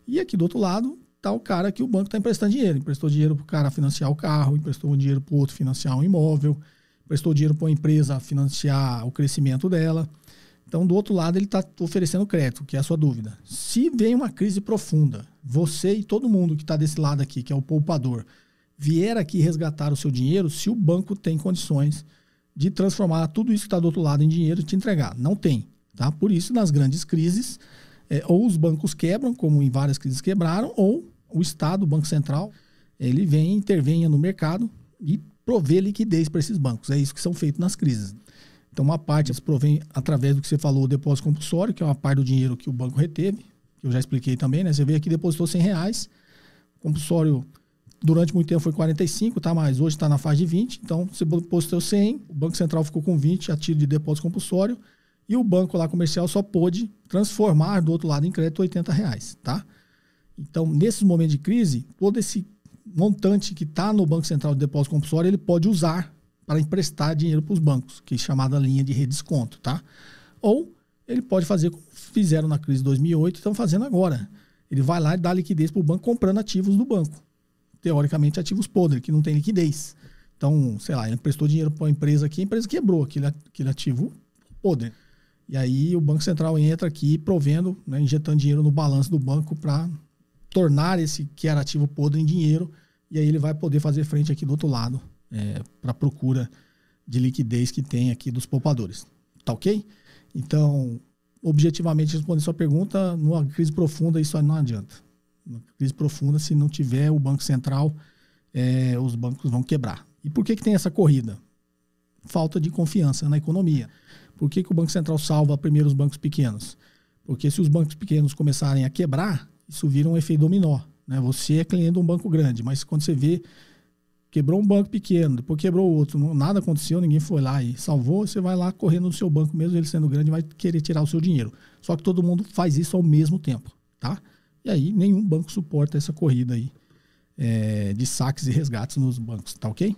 E aqui do outro lado está o cara que o banco está emprestando dinheiro. Emprestou dinheiro para o cara financiar o carro, emprestou dinheiro para o outro financiar um imóvel, emprestou dinheiro para uma empresa financiar o crescimento dela. Então, do outro lado, ele está oferecendo crédito, que é a sua dúvida. Se vem uma crise profunda, você e todo mundo que está desse lado aqui, que é o poupador, vier aqui resgatar o seu dinheiro, se o banco tem condições de transformar tudo isso que está do outro lado em dinheiro e te entregar. Não tem. Tá? Por isso, nas grandes crises, é, ou os bancos quebram, como em várias crises quebraram, ou o Estado, o Banco Central, ele vem, intervenha no mercado e provê liquidez para esses bancos. É isso que são feitos nas crises. Então, uma parte eles provém através do que você falou, o depósito compulsório, que é uma parte do dinheiro que o banco reteve, que eu já expliquei também, né? Você veio aqui depositou 100 reais, compulsório durante muito tempo foi 45, tá? Mas hoje está na faixa de 20, então você depositou 100, o Banco Central ficou com 20 a tiro de depósito compulsório e o banco lá comercial só pôde transformar do outro lado em crédito 80 reais, tá? Então, nesses momentos de crise, todo esse montante que está no Banco Central de Depósito Compulsório, ele pode usar para emprestar dinheiro para os bancos, que é chamada linha de redesconto, tá? Ou ele pode fazer como fizeram na crise de 2008 e estão fazendo agora. Ele vai lá e dá liquidez para o banco comprando ativos do banco. Teoricamente, ativos podres, que não tem liquidez. Então, sei lá, ele emprestou dinheiro para uma empresa aqui, a empresa quebrou aquele, ativo podre. E aí o Banco Central entra aqui provendo, né, injetando dinheiro no balanço do banco para tornar esse que era ativo podre em dinheiro. E aí ele vai poder fazer frente aqui do outro lado é, para a procura de liquidez que tem aqui dos poupadores. Tá ok? Então, objetivamente, respondendo sua pergunta, numa crise profunda isso não adianta. Numa crise profunda, se não tiver o Banco Central, é, os bancos vão quebrar. E por que, que tem essa corrida? Falta de confiança na economia. Por que, que o Banco Central salva primeiro os bancos pequenos? Porque se os bancos pequenos começarem a quebrar, isso vira um efeito dominó. Né? Você é cliente de um banco grande, mas quando você vê quebrou um banco pequeno, depois quebrou outro, nada aconteceu, ninguém foi lá e salvou, você vai lá correndo no seu banco, mesmo ele sendo grande, vai querer tirar o seu dinheiro. Só que todo mundo faz isso ao mesmo tempo, tá? E aí nenhum banco suporta essa corrida aí é, de saques e resgates nos bancos, tá ok?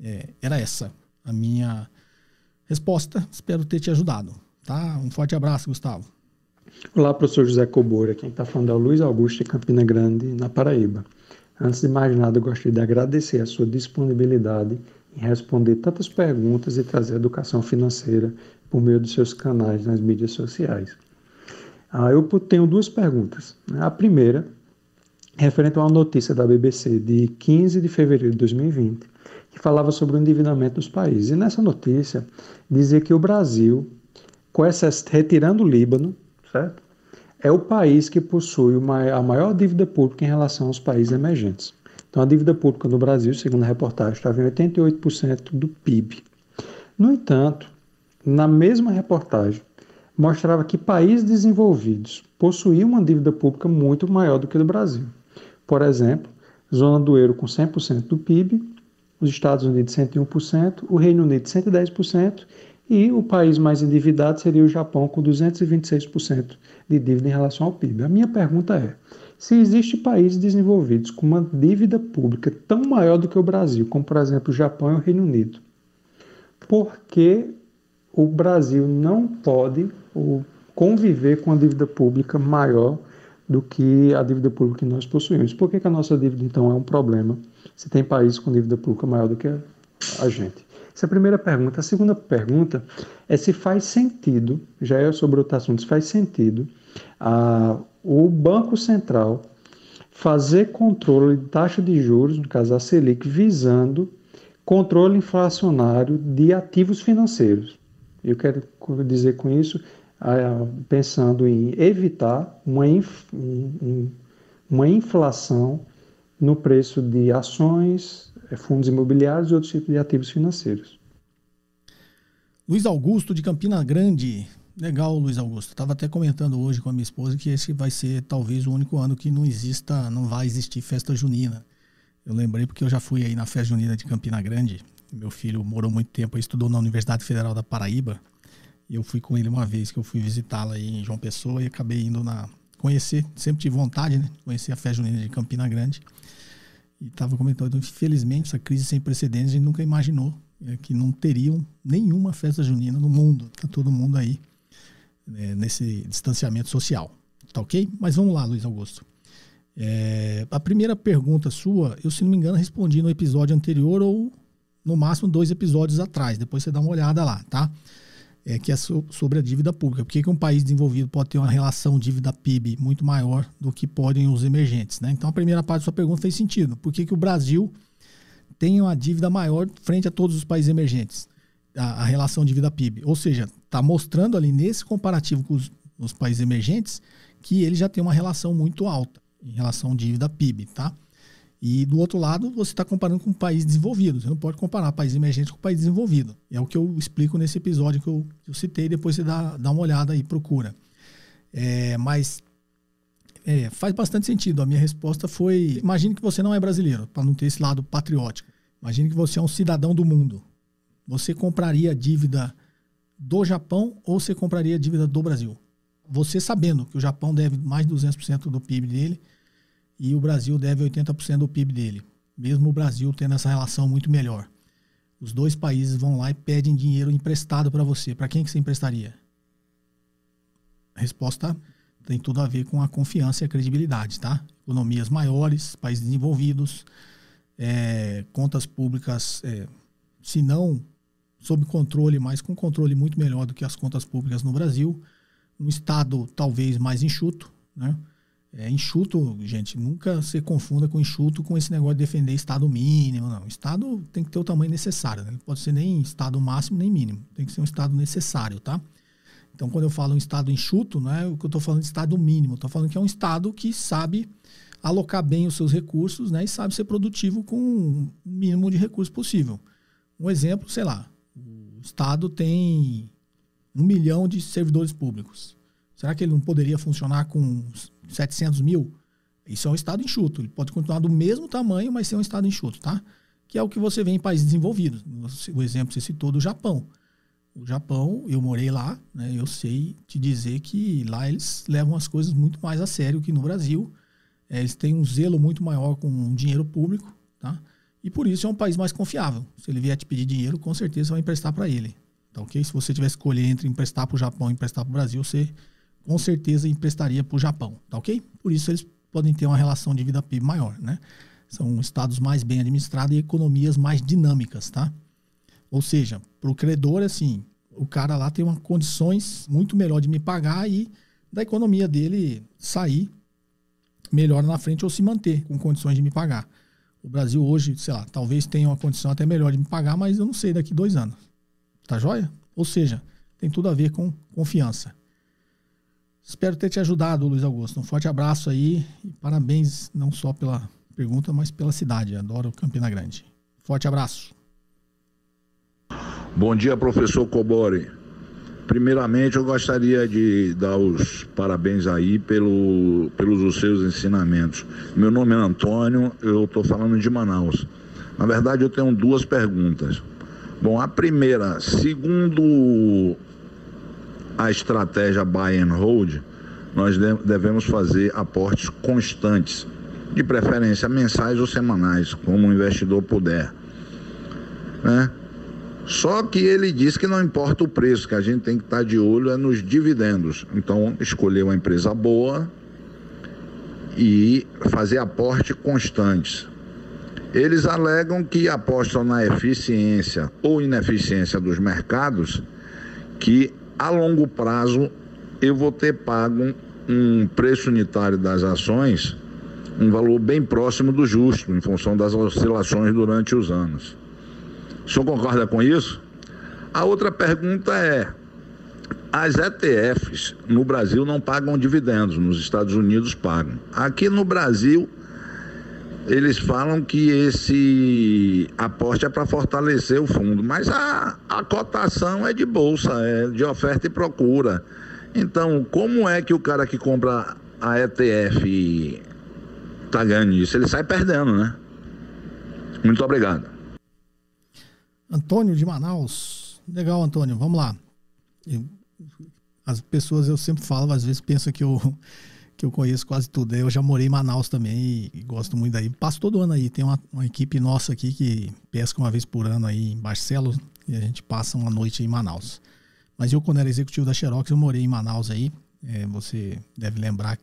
É, era essa a minha resposta. Espero ter te ajudado, tá? Um forte abraço, Gustavo. Olá, professor José Cobora. Quem está falando é o Luiz Augusto de Campina Grande, na Paraíba. Antes de mais nada, eu gostaria de agradecer a sua disponibilidade em responder tantas perguntas e trazer educação financeira por meio dos seus canais nas mídias sociais. Ah, eu tenho duas perguntas. A primeira, referente a uma notícia da BBC de 15 de fevereiro de 2020, que falava sobre o endividamento dos países. E nessa notícia dizia que o Brasil, com retirando o Líbano, certo? É o país que possui a maior dívida pública em relação aos países emergentes. Então, a dívida pública no Brasil, segundo a reportagem, estava em 88% do PIB. No entanto, na mesma reportagem, mostrava que países desenvolvidos possuíam uma dívida pública muito maior do que o Brasil. Por exemplo, zona do euro com 100% do PIB, os Estados Unidos 101%, o Reino Unido 110% e o país mais endividado seria o Japão, com 226% de dívida em relação ao PIB. A minha pergunta é: se existem países desenvolvidos com uma dívida pública tão maior do que o Brasil, como por exemplo o Japão e o Reino Unido, por que o Brasil não pode conviver com a dívida pública maior do que a dívida pública que nós possuímos? Por que, que a nossa dívida então é um problema se tem países com dívida pública maior do que a gente? Essa é a primeira pergunta. A segunda pergunta é se faz sentido, já é sobre outro assunto, se faz sentido a, o Banco Central fazer controle de taxa de juros, no caso a Selic, visando controle inflacionário de ativos financeiros. Eu quero dizer com isso, pensando em evitar uma, inf, uma inflação no preço de ações, fundos imobiliários e outros tipos de ativos financeiros. Luiz Augusto de Campina Grande. Legal, Luiz Augusto. Estava até comentando hoje com a minha esposa que esse vai ser talvez o único ano que não exista, não vai existir festa junina. Eu lembrei porque eu já fui aí na festa junina de Campina Grande. Meu filho morou muito tempo, estudou na Universidade Federal da Paraíba. E eu fui com ele uma vez que eu fui visitá-la aí em João Pessoa e acabei indo na conhecer, sempre tive vontade, né? Conhecer a festa junina de Campina Grande. E estava comentando, infelizmente, essa crise sem precedentes, a gente nunca imaginou é, que não teriam nenhuma festa junina no mundo. Tá todo mundo aí é, nesse distanciamento social. Tá ok? Mas vamos lá, Luiz Augusto. É, a primeira pergunta sua, eu, se não me engano, respondi no episódio anterior ou no máximo dois episódios atrás. Depois você dá uma olhada lá, tá? É, que é so, sobre a dívida pública. Por que, que um país desenvolvido pode ter uma relação dívida-PIB muito maior do que podem os emergentes? Né? Então, a primeira parte da sua pergunta fez sentido. Por que, que o Brasil tem uma dívida maior frente a todos os países emergentes? A, a relação dívida-PIB. Ou seja, está mostrando ali nesse comparativo com os, os países emergentes que ele já tem uma relação muito alta em relação dívida-PIB, tá? E do outro lado, você está comparando com um país desenvolvido. Você não pode comparar país emergente com país desenvolvido. É o que eu explico nesse episódio que eu, eu citei. Depois você dá, dá uma olhada aí, procura. É, mas é, faz bastante sentido. A minha resposta foi: imagine que você não é brasileiro, para não ter esse lado patriótico. Imagine que você é um cidadão do mundo. Você compraria dívida do Japão ou você compraria dívida do Brasil? Você sabendo que o Japão deve mais de 200% do PIB dele e o Brasil deve 80% do PIB dele, mesmo o Brasil tendo essa relação muito melhor. Os dois países vão lá e pedem dinheiro emprestado para você. Para quem que você emprestaria? A resposta tem tudo a ver com a confiança e a credibilidade, tá? Economias maiores, países desenvolvidos, é, contas públicas, é, se não sob controle, mas com controle muito melhor do que as contas públicas no Brasil. Um Estado talvez mais enxuto, né? É, enxuto, gente, nunca se confunda com enxuto com esse negócio de defender Estado mínimo. Não. O Estado tem que ter o tamanho necessário. Né? Não pode ser nem Estado máximo nem mínimo. Tem que ser um Estado necessário, tá? Então, quando eu falo um Estado enxuto, não é o que eu estou falando de Estado mínimo. Estou falando que é um Estado que sabe alocar bem os seus recursos né, e sabe ser produtivo com o mínimo de recursos possível. Um exemplo, sei lá, o Estado tem um milhão de servidores públicos. Será que ele não poderia funcionar com 700 mil, isso é um estado enxuto. Ele pode continuar do mesmo tamanho, mas ser um estado enxuto, tá? que é o que você vê em países desenvolvidos. O exemplo que você citou do Japão. O Japão, eu morei lá, né, eu sei te dizer que lá eles levam as coisas muito mais a sério que no Brasil. É, eles têm um zelo muito maior com o dinheiro público, tá? E por isso é um país mais confiável. Se ele vier te pedir dinheiro, com certeza você vai emprestar para ele. Tá ok? Se você que escolher entre emprestar para o Japão e emprestar para o Brasil, você com certeza emprestaria para o Japão. Tá ok? Por isso eles podem ter uma relação de vida PIB maior, né? São estados mais bem administrados e economias mais dinâmicas, tá? Ou seja, para o credor, assim, o cara lá tem uma condições muito melhor de me pagar e da economia dele sair melhor na frente ou se manter com condições de me pagar. O Brasil hoje, sei lá, talvez tenha uma condição até melhor de me pagar, mas eu não sei daqui dois anos. Tá joia? Ou seja, tem tudo a ver com confiança. Espero ter te ajudado, Luiz Augusto. Um forte abraço aí e parabéns não só pela pergunta, mas pela cidade. Adoro Campina Grande. Forte abraço. Bom dia, professor Cobori. Primeiramente, eu gostaria de dar os parabéns aí pelo, pelos seus ensinamentos. Meu nome é Antônio, eu estou falando de Manaus. Na verdade, eu tenho duas perguntas. Bom, a primeira, segundo a estratégia buy and hold, nós devemos fazer aportes constantes, de preferência mensais ou semanais, como o investidor puder. Né? Só que ele diz que não importa o preço, que a gente tem que estar de olho é nos dividendos. Então, escolher uma empresa boa e fazer aporte constantes. Eles alegam que apostam na eficiência ou ineficiência dos mercados, que a longo prazo eu vou ter pago um preço unitário das ações, um valor bem próximo do justo, em função das oscilações durante os anos. O senhor concorda com isso? A outra pergunta é: as ETFs no Brasil não pagam dividendos, nos Estados Unidos pagam. Aqui no Brasil, eles falam que esse aporte é para fortalecer o fundo, mas a, a cotação é de bolsa, é de oferta e procura. Então, como é que o cara que compra a ETF está ganhando isso? Ele sai perdendo, né? Muito obrigado. Antônio de Manaus. Legal, Antônio. Vamos lá. As pessoas, eu sempre falo, às vezes pensam que eu que eu conheço quase tudo. Eu já morei em Manaus também e, e gosto muito daí. Passo todo ano aí. Tem uma, uma, equipe nossa aqui que pesca uma vez por ano aí em Barcelos e a gente passa uma noite em Manaus. Mas eu, quando era executivo da Xerox, eu morei em Manaus aí. É, você deve lembrar,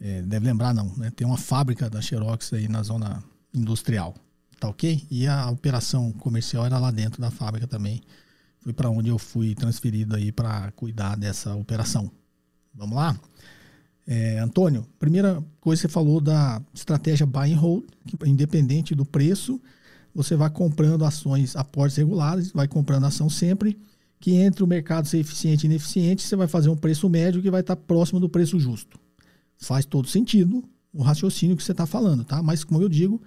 é, deve lembrar não, né? Tem uma fábrica da Xerox aí na zona industrial, tá ok? E a operação comercial era lá dentro da fábrica também. Foi para onde eu fui transferido aí para cuidar dessa operação. Vamos lá? É, Antônio, primeira coisa que você falou da estratégia buy and hold, que independente do preço, você vai comprando ações aportes regulares, vai comprando ação sempre, que entre o mercado ser eficiente e ineficiente, você vai fazer um preço médio que vai estar próximo do preço justo. Faz todo sentido o raciocínio que você está falando, tá? Mas como eu digo,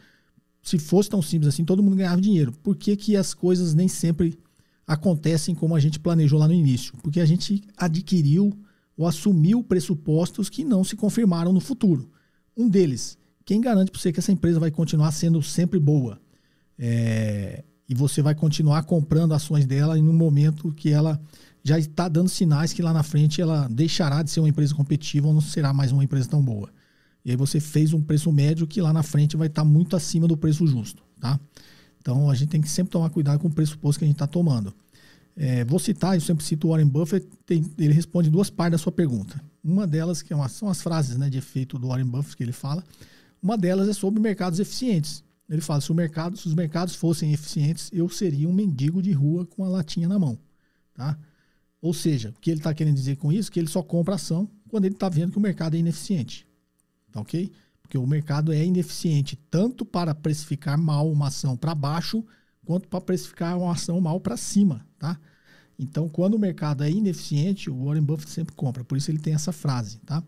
se fosse tão simples assim, todo mundo ganhava dinheiro. Por que, que as coisas nem sempre acontecem como a gente planejou lá no início? Porque a gente adquiriu ou assumiu pressupostos que não se confirmaram no futuro. Um deles, quem garante para você que essa empresa vai continuar sendo sempre boa? É, e você vai continuar comprando ações dela em um momento que ela já está dando sinais que lá na frente ela deixará de ser uma empresa competitiva ou não será mais uma empresa tão boa. E aí você fez um preço médio que lá na frente vai estar muito acima do preço justo, tá? Então a gente tem que sempre tomar cuidado com o pressuposto que a gente está tomando. É, vou citar, eu sempre cito o Warren Buffett, tem, ele responde duas partes da sua pergunta. Uma delas, que é uma, são as frases né, de efeito do Warren Buffett que ele fala, uma delas é sobre mercados eficientes. Ele fala, se, mercado, se os mercados fossem eficientes, eu seria um mendigo de rua com a latinha na mão. Tá? Ou seja, o que ele está querendo dizer com isso? Que ele só compra ação quando ele está vendo que o mercado é ineficiente. Tá ok? Porque o mercado é ineficiente tanto para precificar mal uma ação para baixo, quanto para precificar uma ação mal para cima, tá? Então, quando o mercado é ineficiente, o Warren Buffett sempre compra. Por isso ele tem essa frase, tá?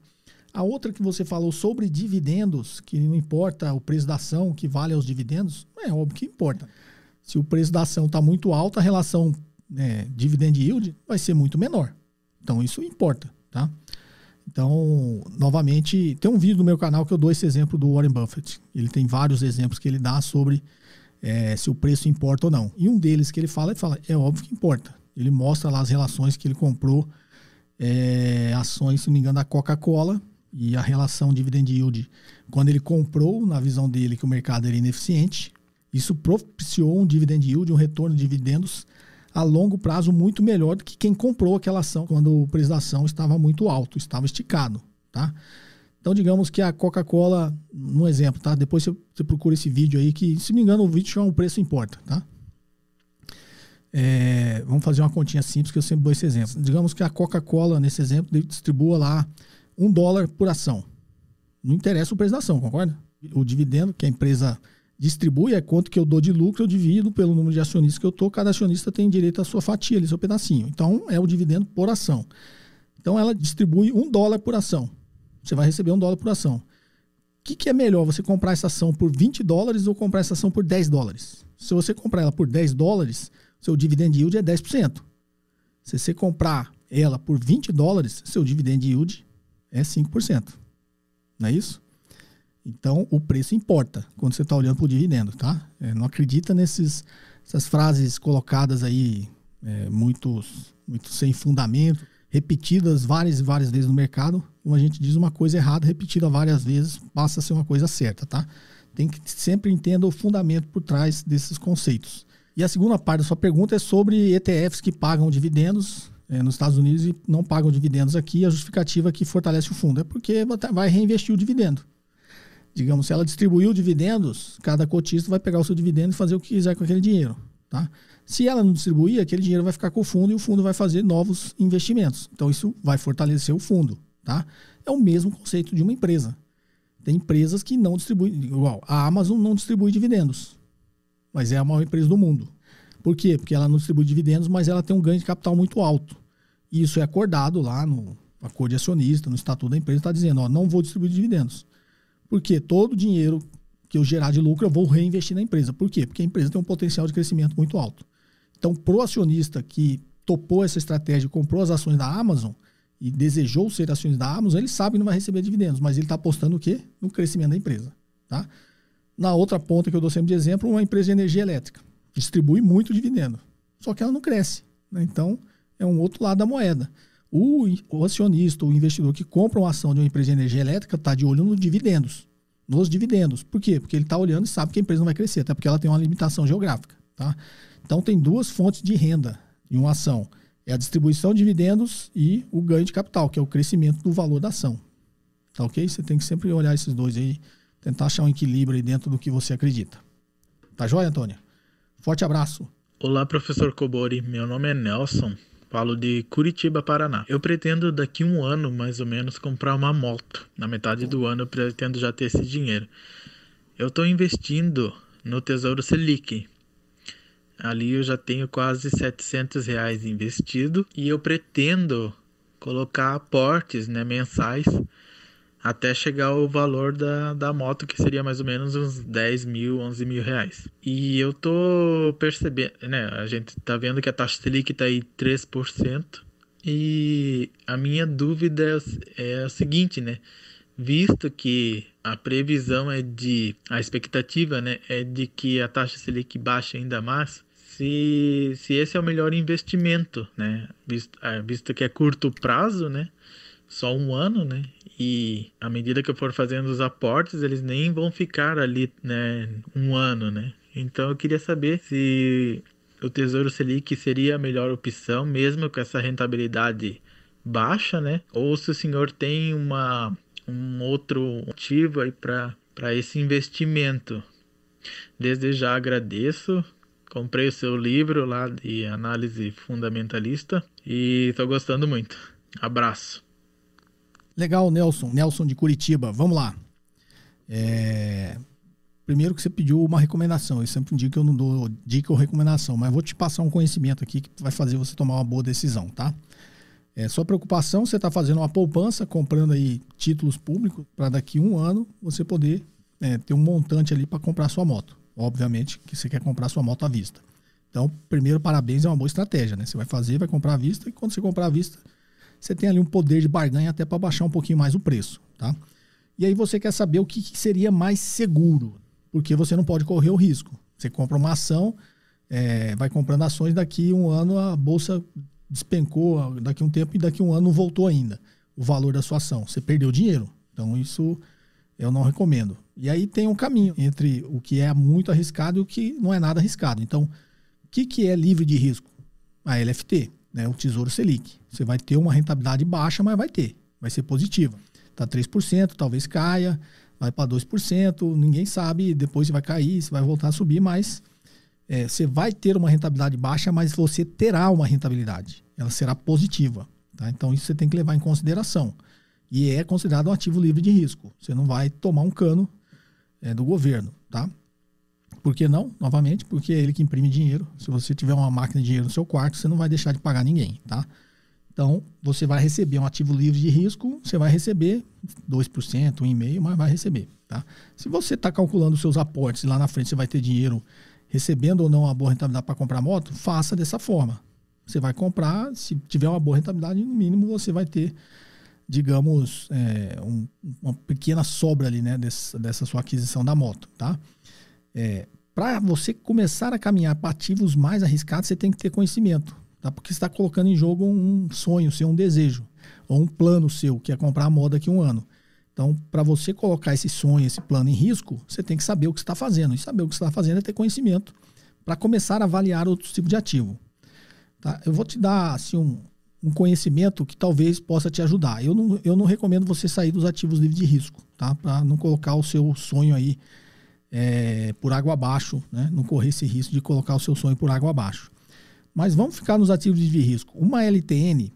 A outra que você falou sobre dividendos, que não importa o preço da ação que vale aos dividendos, é óbvio que importa. Se o preço da ação está muito alto, a relação né, dividend yield vai ser muito menor. Então, isso importa, tá? Então, novamente, tem um vídeo no meu canal que eu dou esse exemplo do Warren Buffett. Ele tem vários exemplos que ele dá sobre é, se o preço importa ou não. E um deles que ele fala, ele fala, é óbvio que importa. Ele mostra lá as relações que ele comprou é, ações, se não me engano, da Coca-Cola e a relação dividend yield. Quando ele comprou, na visão dele, que o mercado era ineficiente, isso propiciou um dividend yield, um retorno de dividendos a longo prazo muito melhor do que quem comprou aquela ação quando o preço da ação estava muito alto, estava esticado, tá? Então, digamos que a Coca-Cola, um exemplo, tá? Depois você, você procura esse vídeo aí, que, se me engano, o vídeo chama O Preço Importa, tá? É, vamos fazer uma continha simples, que eu sempre dou esse exemplo. Digamos que a Coca-Cola, nesse exemplo, distribua lá um dólar por ação. Não interessa o preço da ação, concorda? O dividendo que a empresa distribui é quanto que eu dou de lucro, eu divido pelo número de acionistas que eu tô. Cada acionista tem direito à sua fatia, ali, seu pedacinho. Então, é o dividendo por ação. Então, ela distribui um dólar por ação. Você vai receber um dólar por ação. O que, que é melhor, você comprar essa ação por 20 dólares ou comprar essa ação por 10 dólares? Se você comprar ela por 10 dólares, seu dividend yield é 10%. Se você comprar ela por 20 dólares, seu dividend yield é 5%. Não é isso? Então, o preço importa quando você está olhando para o dividendo, tá? É, não acredita nesses, essas frases colocadas aí é, muito, muito sem fundamento, repetidas várias e várias vezes no mercado. Como a gente diz uma coisa errada, repetida várias vezes, passa a ser uma coisa certa, tá? Tem que sempre entender o fundamento por trás desses conceitos. E a segunda parte da sua pergunta é sobre ETFs que pagam dividendos é, nos Estados Unidos e não pagam dividendos aqui. A justificativa que fortalece o fundo é porque vai reinvestir o dividendo digamos, se ela distribuiu dividendos, cada cotista vai pegar o seu dividendo e fazer o que quiser com aquele dinheiro. Tá? Se ela não distribuir, aquele dinheiro vai ficar com o fundo e o fundo vai fazer novos investimentos. Então, isso vai fortalecer o fundo. Tá? É o mesmo conceito de uma empresa. Tem empresas que não distribuem, igual a Amazon não distribui dividendos, mas é a maior empresa do mundo. Por quê? Porque ela não distribui dividendos, mas ela tem um ganho de capital muito alto. E isso é acordado lá no acordo de acionista, no estatuto da empresa, está dizendo, ó, não vou distribuir dividendos. Porque todo o dinheiro que eu gerar de lucro eu vou reinvestir na empresa. Por quê? Porque a empresa tem um potencial de crescimento muito alto. Então, pro acionista que topou essa estratégia, comprou as ações da Amazon e desejou ser ações da Amazon, ele sabe que não vai receber dividendos, mas ele está apostando o quê? No crescimento da empresa. Tá? Na outra ponta que eu dou sempre de exemplo, uma empresa de energia elétrica. Distribui muito dividendo. Só que ela não cresce. Né? Então, é um outro lado da moeda. O, o acionista, o investidor que compra uma ação de uma empresa de energia elétrica está de olho nos dividendos. Nos dividendos. Por quê? Porque ele está olhando e sabe que a empresa não vai crescer, até porque ela tem uma limitação geográfica. Tá? Então tem duas fontes de renda em uma ação. É a distribuição de dividendos e o ganho de capital, que é o crescimento do valor da ação. Tá ok? Você tem que sempre olhar esses dois aí, tentar achar um equilíbrio aí dentro do que você acredita. Tá joia, Antônia? Forte abraço. Olá, professor Cobori. Meu nome é Nelson. Falo de Curitiba, Paraná. Eu pretendo daqui um ano, mais ou menos, comprar uma moto. Na metade do ano eu pretendo já ter esse dinheiro. Eu estou investindo no Tesouro Selic. Ali eu já tenho quase 700 reais investido e eu pretendo colocar aportes né, mensais até chegar ao valor da, da moto, que seria mais ou menos uns 10 mil, 11 mil reais. E eu tô percebendo, né? A gente tá vendo que a taxa Selic tá aí 3%. E a minha dúvida é, é o seguinte, né? Visto que a previsão é de. A expectativa, né? É de que a taxa Selic baixe ainda mais. Se, se esse é o melhor investimento, né? Visto, visto que é curto prazo, né? Só um ano, né? E à medida que eu for fazendo os aportes, eles nem vão ficar ali, né, um ano, né? Então eu queria saber se o Tesouro Selic seria a melhor opção, mesmo com essa rentabilidade baixa, né? Ou se o senhor tem uma, um outro motivo aí para esse investimento. Desde já agradeço. Comprei o seu livro lá de análise fundamentalista e estou gostando muito. Abraço. Legal, Nelson. Nelson de Curitiba. Vamos lá. É... Primeiro que você pediu uma recomendação. Eu sempre digo que eu não dou dica ou recomendação, mas vou te passar um conhecimento aqui que vai fazer você tomar uma boa decisão, tá? É, sua preocupação, você está fazendo uma poupança, comprando aí títulos públicos para daqui um ano você poder é, ter um montante ali para comprar sua moto. Obviamente que você quer comprar sua moto à vista. Então, primeiro, parabéns, é uma boa estratégia, né? Você vai fazer, vai comprar à vista, e quando você comprar à vista, você tem ali um poder de barganha até para baixar um pouquinho mais o preço, tá? E aí você quer saber o que, seria mais seguro, porque você não pode correr o risco. Você compra uma ação, é, vai comprando ações, daqui um ano a bolsa despencou, daqui um tempo e daqui um ano não voltou ainda o valor da sua ação. Você perdeu dinheiro. Então isso eu não recomendo. E aí tem um caminho entre o que é muito arriscado e o que não é nada arriscado. Então, o que, que é livre de risco? A LFT, né? o Tesouro Selic. Você vai ter uma rentabilidade baixa, mas vai ter. Vai ser positiva. Tá 3%, talvez caia, vai para 2%, ninguém sabe, depois vai cair, se vai voltar a subir, mas é, você vai ter uma rentabilidade baixa, mas você terá uma rentabilidade. Ela será positiva. Tá? Então, isso você tem que levar em consideração. E é considerado um ativo livre de risco. Você não vai tomar um cano é, do governo. Tá? Por que não? Novamente, porque é ele que imprime dinheiro. Se você tiver uma máquina de dinheiro no seu quarto, você não vai deixar de pagar ninguém. Tá? Então, você vai receber um ativo livre de risco, você vai receber 2%, 1,5%, mas vai receber. Tá? Se você está calculando seus aportes lá na frente você vai ter dinheiro recebendo ou não uma boa rentabilidade para comprar moto, faça dessa forma. Você vai comprar, se tiver uma boa rentabilidade, no mínimo você vai ter, digamos, é, um, uma pequena sobra ali, né, dessa, dessa sua aquisição da moto, tá? É, para você começar a caminhar para ativos mais arriscados, você tem que ter conhecimento, tá? Porque está colocando em jogo um sonho seu, um desejo, ou um plano seu, que é comprar a moto daqui a um ano. Então, para você colocar esse sonho, esse plano em risco, você tem que saber o que está fazendo. E saber o que está fazendo é ter conhecimento para começar a avaliar outros tipos de ativo. Tá? Eu vou te dar assim, um, um conhecimento que talvez possa te ajudar. Eu não, eu não recomendo você sair dos ativos livres de risco, tá? Para não colocar o seu sonho aí é, por água abaixo, né? Não correr esse risco de colocar o seu sonho por água abaixo. Mas vamos ficar nos ativos de risco. Uma LTN,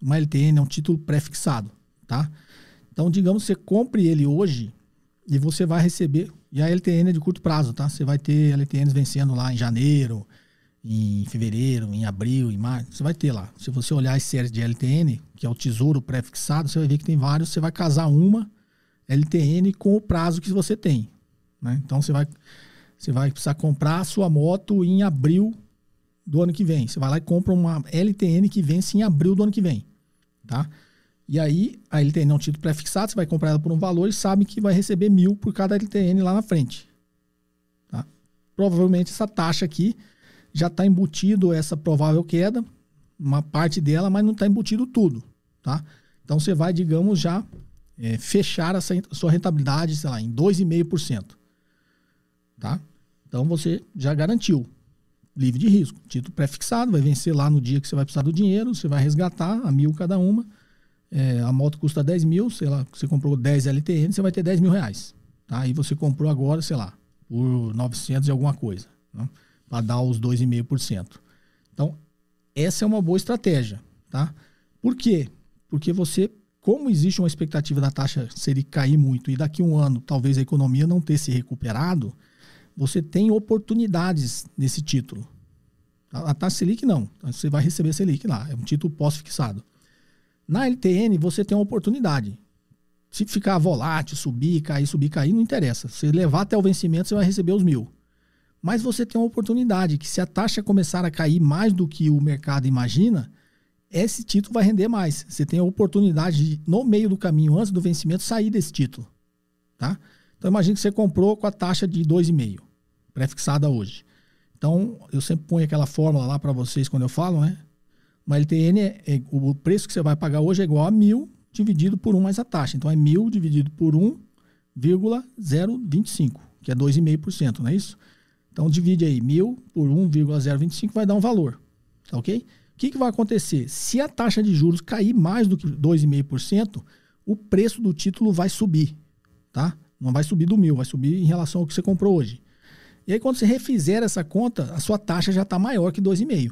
uma LTN é um título pré-fixado, tá? Então, digamos, você compre ele hoje e você vai receber. E a LTN é de curto prazo, tá? Você vai ter LTNs vencendo lá em janeiro, em fevereiro, em abril, em março, você vai ter lá. Se você olhar as séries de LTN, que é o tesouro pré-fixado, você vai ver que tem vários, você vai casar uma LTN com o prazo que você tem. Né? Então você vai, você vai precisar comprar a sua moto em abril do ano que vem. Você vai lá e compra uma LTN que vence em abril do ano que vem. Tá? E aí, a LTN é um título pré-fixado, você vai comprar ela por um valor e sabe que vai receber mil por cada LTN lá na frente. Tá? Provavelmente essa taxa aqui já está embutido essa provável queda, uma parte dela, mas não está embutido tudo, tá? Então você vai, digamos, já é, fechar essa sua rentabilidade, sei lá, em 2,5%, tá? Então você já garantiu, livre de risco, título pré-fixado, vai vencer lá no dia que você vai precisar do dinheiro, você vai resgatar a mil cada uma, é, a moto custa 10 mil, sei lá, você comprou 10 LTN, você vai ter 10 mil reais, tá? E você comprou agora, sei lá, por 900 e alguma coisa, né? Para dar os 2,5%. Então, essa é uma boa estratégia, tá? Por quê? Porque você, como existe uma expectativa da taxa ser cair muito e daqui a um ano talvez a economia não ter se recuperado, você tem oportunidades nesse título. A taxa Selic não, você vai receber Selic lá, é um título pós-fixado. Na LTN você tem uma oportunidade. Se ficar volátil, subir, cair, subir, cair, não interessa. Se levar até o vencimento, você vai receber os mil. Mas você tem uma oportunidade que se a taxa começar a cair mais do que o mercado imagina, esse título vai render mais. Você tem a oportunidade de, no meio do caminho, antes do vencimento, sair desse título. Tá? Então imagine que você comprou com a taxa de 2,5, pré-fixada hoje. Então, eu sempre ponho aquela fórmula lá para vocês quando eu falo, né? Uma LTN, é, é, o preço que você vai pagar hoje é igual a mil dividido por 1 mais a taxa. Então, é mil dividido por 1,025, que é 2,5%, não é isso? Então divide aí 1000 por 1,025 vai dar um valor. Tá ok? O que, que vai acontecer? Se a taxa de juros cair mais do que 2,5%, o preço do título vai subir. Tá? Não vai subir do mil, vai subir em relação ao que você comprou hoje. E aí, quando você refizer essa conta, a sua taxa já está maior que 2,5.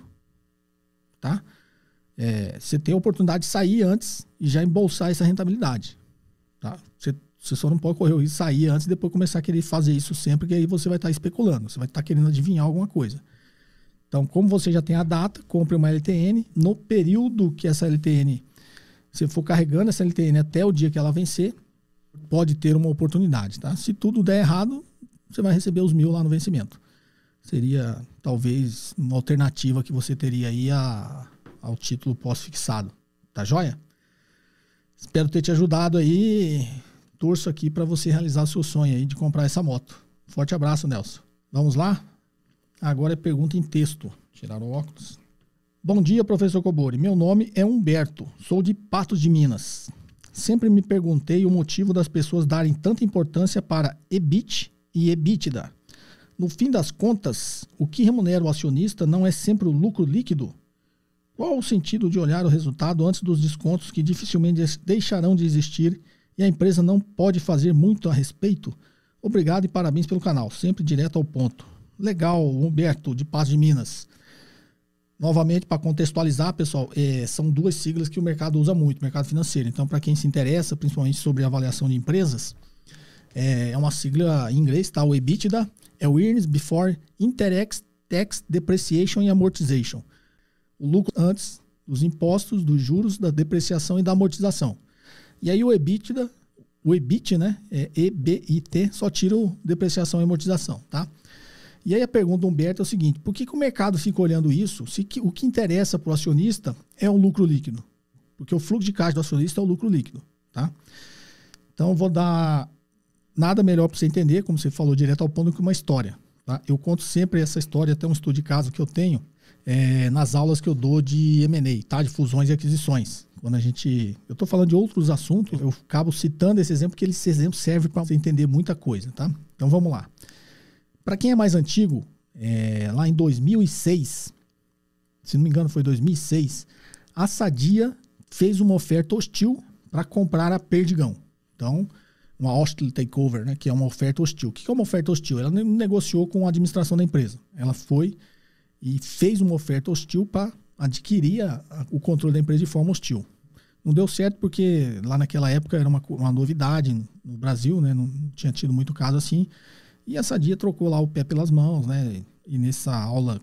Tá? É, você tem a oportunidade de sair antes e já embolsar essa rentabilidade. Tá? Você só não pode correr o risco de sair antes e depois começar a querer fazer isso sempre, que aí você vai estar especulando, você vai estar querendo adivinhar alguma coisa. Então, como você já tem a data, compre uma LTN. No período que essa LTN, você for carregando essa LTN até o dia que ela vencer, pode ter uma oportunidade. Tá? Se tudo der errado, você vai receber os mil lá no vencimento. Seria talvez uma alternativa que você teria aí a, ao título pós-fixado. Tá joia? Espero ter te ajudado aí torço aqui para você realizar o seu sonho aí de comprar essa moto. Forte abraço, Nelson. Vamos lá? Agora é pergunta em texto. Tirar o óculos. Bom dia, professor Cobori. Meu nome é Humberto. Sou de Patos de Minas. Sempre me perguntei o motivo das pessoas darem tanta importância para EBIT e EBITDA. No fim das contas, o que remunera o acionista não é sempre o lucro líquido? Qual o sentido de olhar o resultado antes dos descontos que dificilmente deixarão de existir e a empresa não pode fazer muito a respeito? Obrigado e parabéns pelo canal, sempre direto ao ponto. Legal, Humberto, de Paz de Minas. Novamente, para contextualizar, pessoal, é, são duas siglas que o mercado usa muito, mercado financeiro. Então, para quem se interessa, principalmente sobre avaliação de empresas, é, é uma sigla em inglês, tá? O EBITDA é o Earnings Before Interest, Tax, Depreciation e Amortization. O lucro antes dos impostos, dos juros, da depreciação e da amortização. E aí o EBITDA, o EBIT, né? É EBIT, só tira o depreciação e amortização, tá? E aí a pergunta do Humberto é o seguinte: por que, que o mercado fica olhando isso se que, o que interessa para o acionista é o lucro líquido? Porque o fluxo de caixa do acionista é o lucro líquido. Tá? Então vou dar nada melhor para você entender, como você falou, direto ao ponto, que uma história. Tá? Eu conto sempre essa história, até um estudo de caso que eu tenho é, nas aulas que eu dou de M&A, tá? de fusões e aquisições. Quando a gente. Eu estou falando de outros assuntos, eu acabo citando esse exemplo, porque esse exemplo serve para você entender muita coisa. Tá? Então vamos lá. Para quem é mais antigo, é, lá em 2006, se não me engano foi 2006, a Sadia fez uma oferta hostil para comprar a Perdigão. Então, uma hostile takeover, né, que é uma oferta hostil. O que é uma oferta hostil? Ela negociou com a administração da empresa. Ela foi e fez uma oferta hostil para adquirir a, a, o controle da empresa de forma hostil. Não deu certo porque lá naquela época era uma, uma novidade no Brasil, né, não tinha tido muito caso assim. E a Sadia trocou lá o pé pelas mãos, né? E nessa aula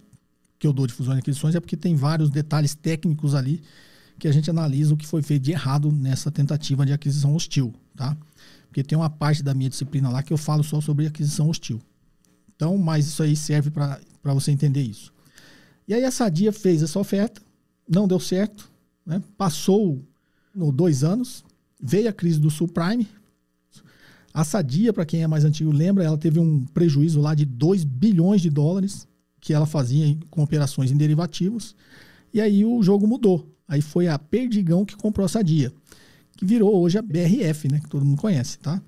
que eu dou de fusões e aquisições é porque tem vários detalhes técnicos ali que a gente analisa o que foi feito de errado nessa tentativa de aquisição hostil, tá? Porque tem uma parte da minha disciplina lá que eu falo só sobre aquisição hostil. Então, mas isso aí serve para você entender isso. E aí a Sadia fez essa oferta, não deu certo, né? passou no dois anos, veio a crise do subprime, a Sadia, para quem é mais antigo, lembra, ela teve um prejuízo lá de 2 bilhões de dólares que ela fazia com operações em derivativos. E aí o jogo mudou. Aí foi a Perdigão que comprou a Sadia, que virou hoje a BRF, né, que todo mundo conhece, tá?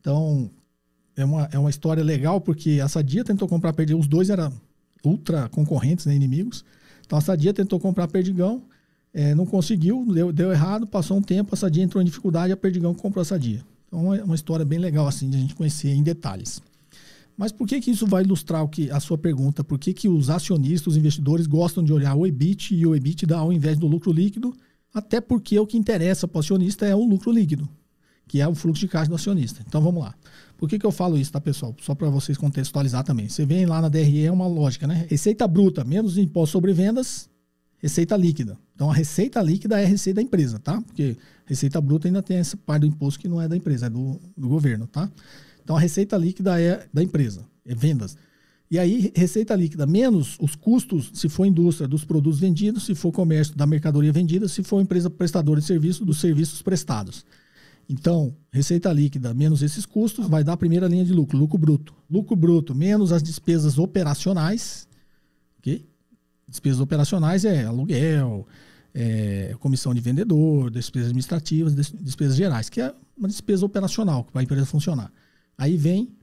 Então, é uma, é uma história legal porque a Sadia tentou comprar Perdigão, os dois eram ultra concorrentes, né, inimigos. Então a Sadia tentou comprar Perdigão, é, não conseguiu, deu, deu errado, passou um tempo, a Sadia entrou em dificuldade, a Perdigão comprou a Sadia. Então é uma história bem legal assim de a gente conhecer em detalhes. Mas por que, que isso vai ilustrar o que, a sua pergunta? Por que, que os acionistas, os investidores gostam de olhar o EBIT e o EBITDA ao invés do lucro líquido? Até porque o que interessa para o acionista é o lucro líquido, que é o fluxo de caixa do acionista. Então vamos lá. Por que, que eu falo isso, tá, pessoal? Só para vocês contextualizar também. Você vem lá na DRE, é uma lógica, né? Receita bruta menos imposto sobre vendas, receita líquida. Então a receita líquida é a receita da empresa, tá? Porque receita bruta ainda tem essa parte do imposto que não é da empresa, é do, do governo, tá? Então a receita líquida é da empresa, é vendas. E aí, receita líquida menos os custos, se for indústria, dos produtos vendidos, se for comércio, da mercadoria vendida, se for empresa prestadora de serviço, dos serviços prestados. Então, receita líquida menos esses custos vai dar a primeira linha de lucro, lucro bruto. Lucro bruto menos as despesas operacionais, ok? Despesas operacionais é aluguel, é, comissão de vendedor, despesas administrativas, despesas gerais, que é uma despesa operacional para a empresa funcionar. Aí vem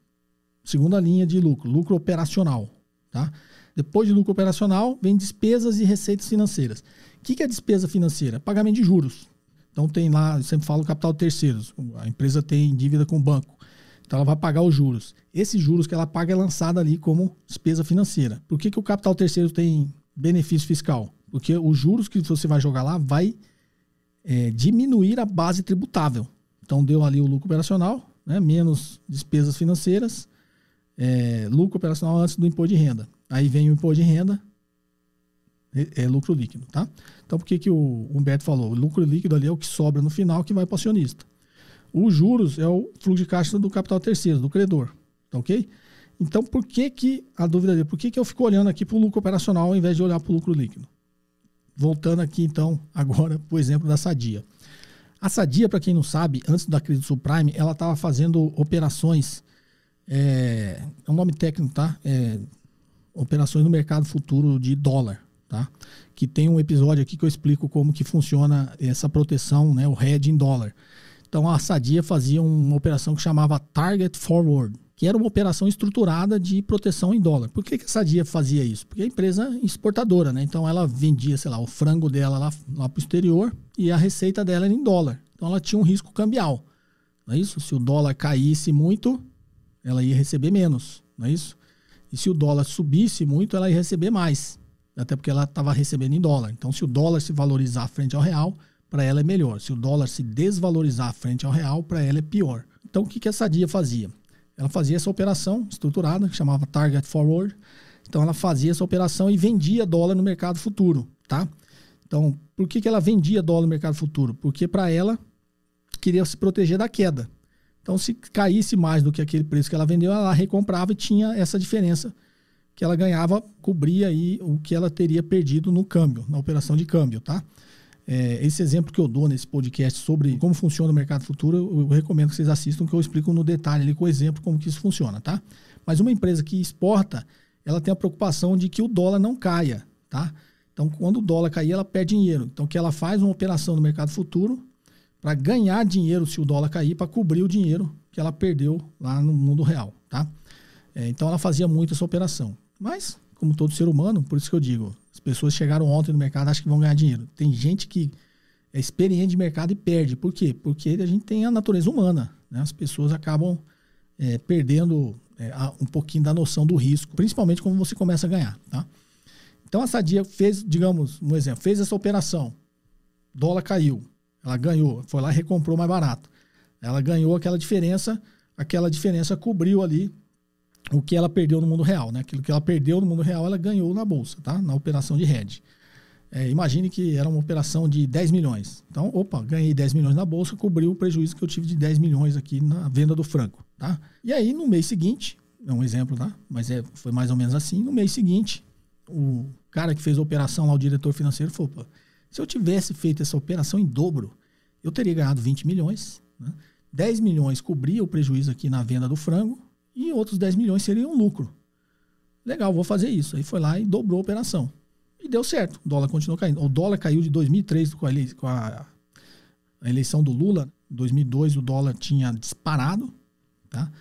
segunda linha de lucro, lucro operacional. Tá? Depois de lucro operacional, vem despesas e receitas financeiras. O que, que é despesa financeira? Pagamento de juros. Então tem lá, eu sempre falo capital terceiros. A empresa tem dívida com o banco. Então ela vai pagar os juros. Esses juros que ela paga é lançada ali como despesa financeira. Por que, que o capital terceiro tem benefício fiscal? Porque os juros que você vai jogar lá vai é, diminuir a base tributável. Então deu ali o lucro operacional, né, menos despesas financeiras, é, lucro operacional antes do imposto de renda. Aí vem o imposto de renda, é, é lucro líquido, tá? Então por que, que o Humberto falou? O lucro líquido ali é o que sobra no final que vai para o acionista. Os juros é o fluxo de caixa do capital terceiro, do credor, tá ok? Então por que que, a dúvida dele, por que que eu fico olhando aqui para o lucro operacional ao invés de olhar para o lucro líquido? Voltando aqui então agora o exemplo da Sadia. A Sadia, para quem não sabe, antes da crise do subprime, ela estava fazendo operações, é, é um nome técnico, tá? É, operações no mercado futuro de dólar, tá? Que tem um episódio aqui que eu explico como que funciona essa proteção, né, o hedge em dólar. Então a Sadia fazia uma operação que chamava Target Forward, que era uma operação estruturada de proteção em dólar. Por que, que a Sadia fazia isso? Porque a empresa exportadora, né? Então ela vendia, sei lá, o frango dela lá, lá para o exterior e a receita dela era em dólar. Então ela tinha um risco cambial. Não é isso? Se o dólar caísse muito, ela ia receber menos, não é isso? E se o dólar subisse muito, ela ia receber mais. Até porque ela estava recebendo em dólar. Então, se o dólar se valorizar frente ao real, para ela é melhor. Se o dólar se desvalorizar frente ao real, para ela é pior. Então, o que, que essa dia fazia? Ela fazia essa operação estruturada, que chamava Target Forward. Então ela fazia essa operação e vendia dólar no mercado futuro, tá? Então, por que, que ela vendia dólar no mercado futuro? Porque para ela queria se proteger da queda. Então, se caísse mais do que aquele preço que ela vendeu, ela recomprava e tinha essa diferença que ela ganhava, cobria aí o que ela teria perdido no câmbio, na operação de câmbio, tá? É, esse exemplo que eu dou nesse podcast sobre como funciona o mercado futuro, eu, eu, recomendo que vocês assistam, que eu explico no detalhe ali com o exemplo como que isso funciona, tá? Mas uma empresa que exporta, ela tem a preocupação de que o dólar não caia, tá? Então, quando o dólar cair, ela perde dinheiro. Então, que ela faz uma operação no mercado futuro para ganhar dinheiro se o dólar cair, para cobrir o dinheiro que ela perdeu lá no mundo real, tá? É, então, ela fazia muito essa operação. Mas, como todo ser humano, por isso que eu digo, as pessoas chegaram ontem no mercado acham que vão ganhar dinheiro. Tem gente que é experiente de mercado e perde. Por quê? Porque a gente tem a natureza humana. Né? As pessoas acabam é, perdendo é, um pouquinho da noção do risco, principalmente quando você começa a ganhar. Tá? Então a Sadia fez, digamos, um exemplo, fez essa operação. Dólar caiu. Ela ganhou. Foi lá e recomprou mais barato. Ela ganhou aquela diferença. Aquela diferença cobriu ali o que ela perdeu no mundo real, né? Aquilo que ela perdeu no mundo real, ela ganhou na bolsa, tá? Na operação de hedge. É, imagine que era uma operação de 10 milhões. Então, opa, ganhei 10 milhões na bolsa, cobriu o prejuízo que eu tive de 10 milhões aqui na venda do franco, tá? E aí, no mês seguinte, é um exemplo, tá? Mas é, foi mais ou menos assim. No mês seguinte, o cara que fez a operação lá, o diretor financeiro, falou: Pô, se eu tivesse feito essa operação em dobro, eu teria ganhado 20 milhões, né? 10 milhões cobria o prejuízo aqui na venda do frango, e outros 10 milhões seriam lucro. Legal, vou fazer isso. Aí foi lá e dobrou a operação. E deu certo. O dólar continuou caindo. O dólar caiu de 2003 com a, com a, eleição do Lula. Em 2002 o dólar tinha disparado, tá?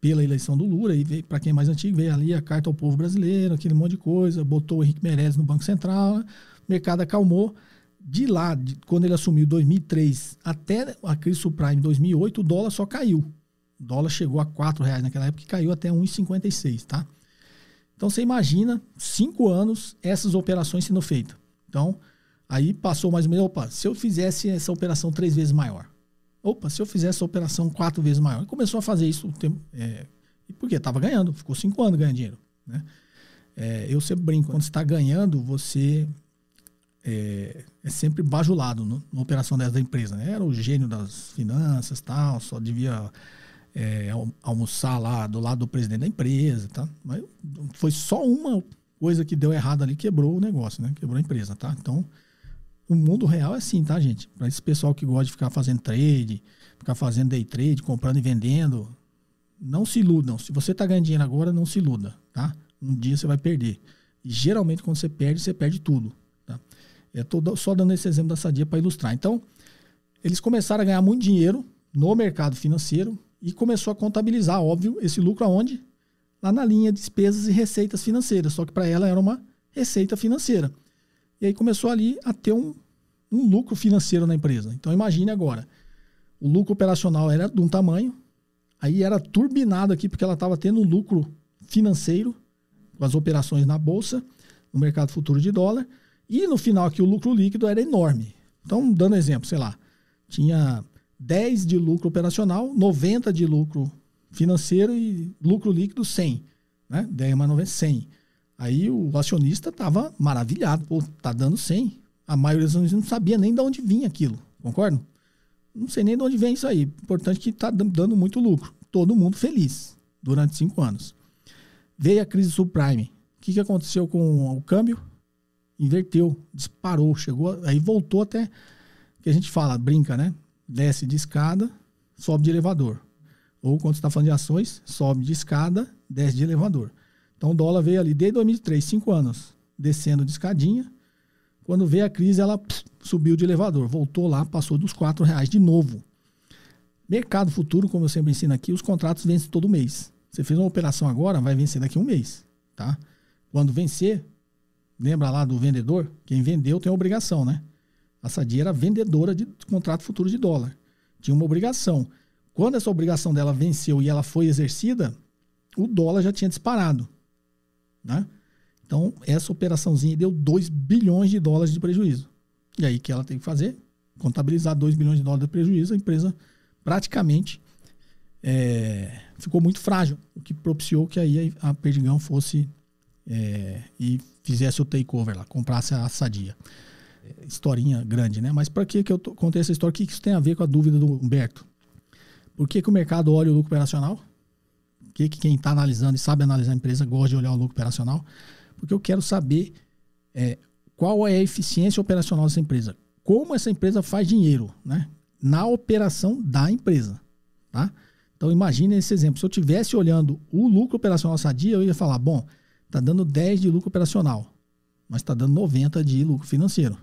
Pela eleição do Lula. E para quem é mais antigo, veio ali a carta ao povo brasileiro, aquele monte de coisa. Botou o Henrique Meirelles no Banco Central. O mercado acalmou. De lá, de, quando ele assumiu 2003 até a crise subprime em 2008, o dólar só caiu. O dólar chegou a R$ reais naquela época e caiu até 1,56, tá? Então você imagina cinco anos essas operações sendo feitas. Então, aí passou mais ou menos, opa, se eu fizesse essa operação três vezes maior. Opa, se eu fizesse essa operação quatro vezes maior. Começou a fazer isso, é, porque estava ganhando, ficou cinco anos ganhando dinheiro. Né? É, eu sempre brinco, quando você está ganhando, você é, é, sempre bajulado na operação dessa empresa. Né? Era o gênio das finanças tal, só devia é, almoçar lá do lado do presidente da empresa, tá? Mas foi só uma coisa que deu errado ali, quebrou o negócio, né? Quebrou a empresa, tá? Então, o mundo real é assim, tá, gente? Para esse pessoal que gosta de ficar fazendo trade, ficar fazendo day trade, comprando e vendendo, não se iludam. Se você tá ganhando dinheiro agora, não se iluda, tá? Um dia você vai perder. E geralmente quando você perde, você perde tudo, tá? Eu tô só dando esse exemplo da Sadia para ilustrar. Então, eles começaram a ganhar muito dinheiro no mercado financeiro, e começou a contabilizar, óbvio, esse lucro aonde? Lá na linha despesas e receitas financeiras, só que para ela era uma receita financeira. E aí começou ali a ter um, um lucro financeiro na empresa. Então imagine agora, o lucro operacional era de um tamanho, aí era turbinado aqui porque ela estava tendo um lucro financeiro com as operações na bolsa, no mercado futuro de dólar, e no final aqui o lucro líquido era enorme. Então, dando exemplo, sei lá, tinha 10 de lucro operacional, 90 de lucro financeiro e lucro líquido 100. Né? 10 mais 90, 100. Aí o acionista estava maravilhado. Pô, tá dando 100. A maioria dos acionistas não sabia nem de onde vinha aquilo. Concordo? Não sei nem de onde vem isso aí. Importante que está dando muito lucro. Todo mundo feliz durante cinco anos. Veio a crise subprime. O que, que aconteceu com o câmbio? Inverteu, disparou, chegou, aí voltou até que a gente fala, brinca, né? Desce de escada, sobe de elevador. Ou quando está falando de ações, sobe de escada, desce de elevador. Então o dólar veio ali desde 2003, cinco anos, descendo de escadinha. Quando veio a crise, ela subiu de elevador, voltou lá, passou dos quatro reais de novo. Mercado futuro, como eu sempre ensino aqui, os contratos vencem todo mês. Você fez uma operação agora, vai vencer daqui a um mês, tá? Quando vencer, lembra lá do vendedor? Quem vendeu tem a obrigação, né? A Sadia era vendedora de contrato futuro de dólar. Tinha uma obrigação. Quando essa obrigação dela venceu e ela foi exercida, o dólar já tinha disparado. Né? Então, essa operaçãozinha deu 2 bilhões de dólares de prejuízo. E aí, que ela tem que fazer? Contabilizar 2 bilhões de dólares de prejuízo. A empresa praticamente é, ficou muito frágil, o que propiciou que aí a Perdigão fosse é, e fizesse o takeover lá, comprasse a Sadia historinha grande, né? Mas para que, que eu contei essa história? O que isso tem a ver com a dúvida do Humberto? Por que, que o mercado olha o lucro operacional? Por que, que quem está analisando e sabe analisar a empresa gosta de olhar o lucro operacional? Porque eu quero saber é, qual é a eficiência operacional dessa empresa. Como essa empresa faz dinheiro, né? Na operação da empresa, tá? Então imagine esse exemplo. Se eu tivesse olhando o lucro operacional sadia, eu ia falar, bom, tá dando 10 de lucro operacional, mas está dando 90 de lucro financeiro.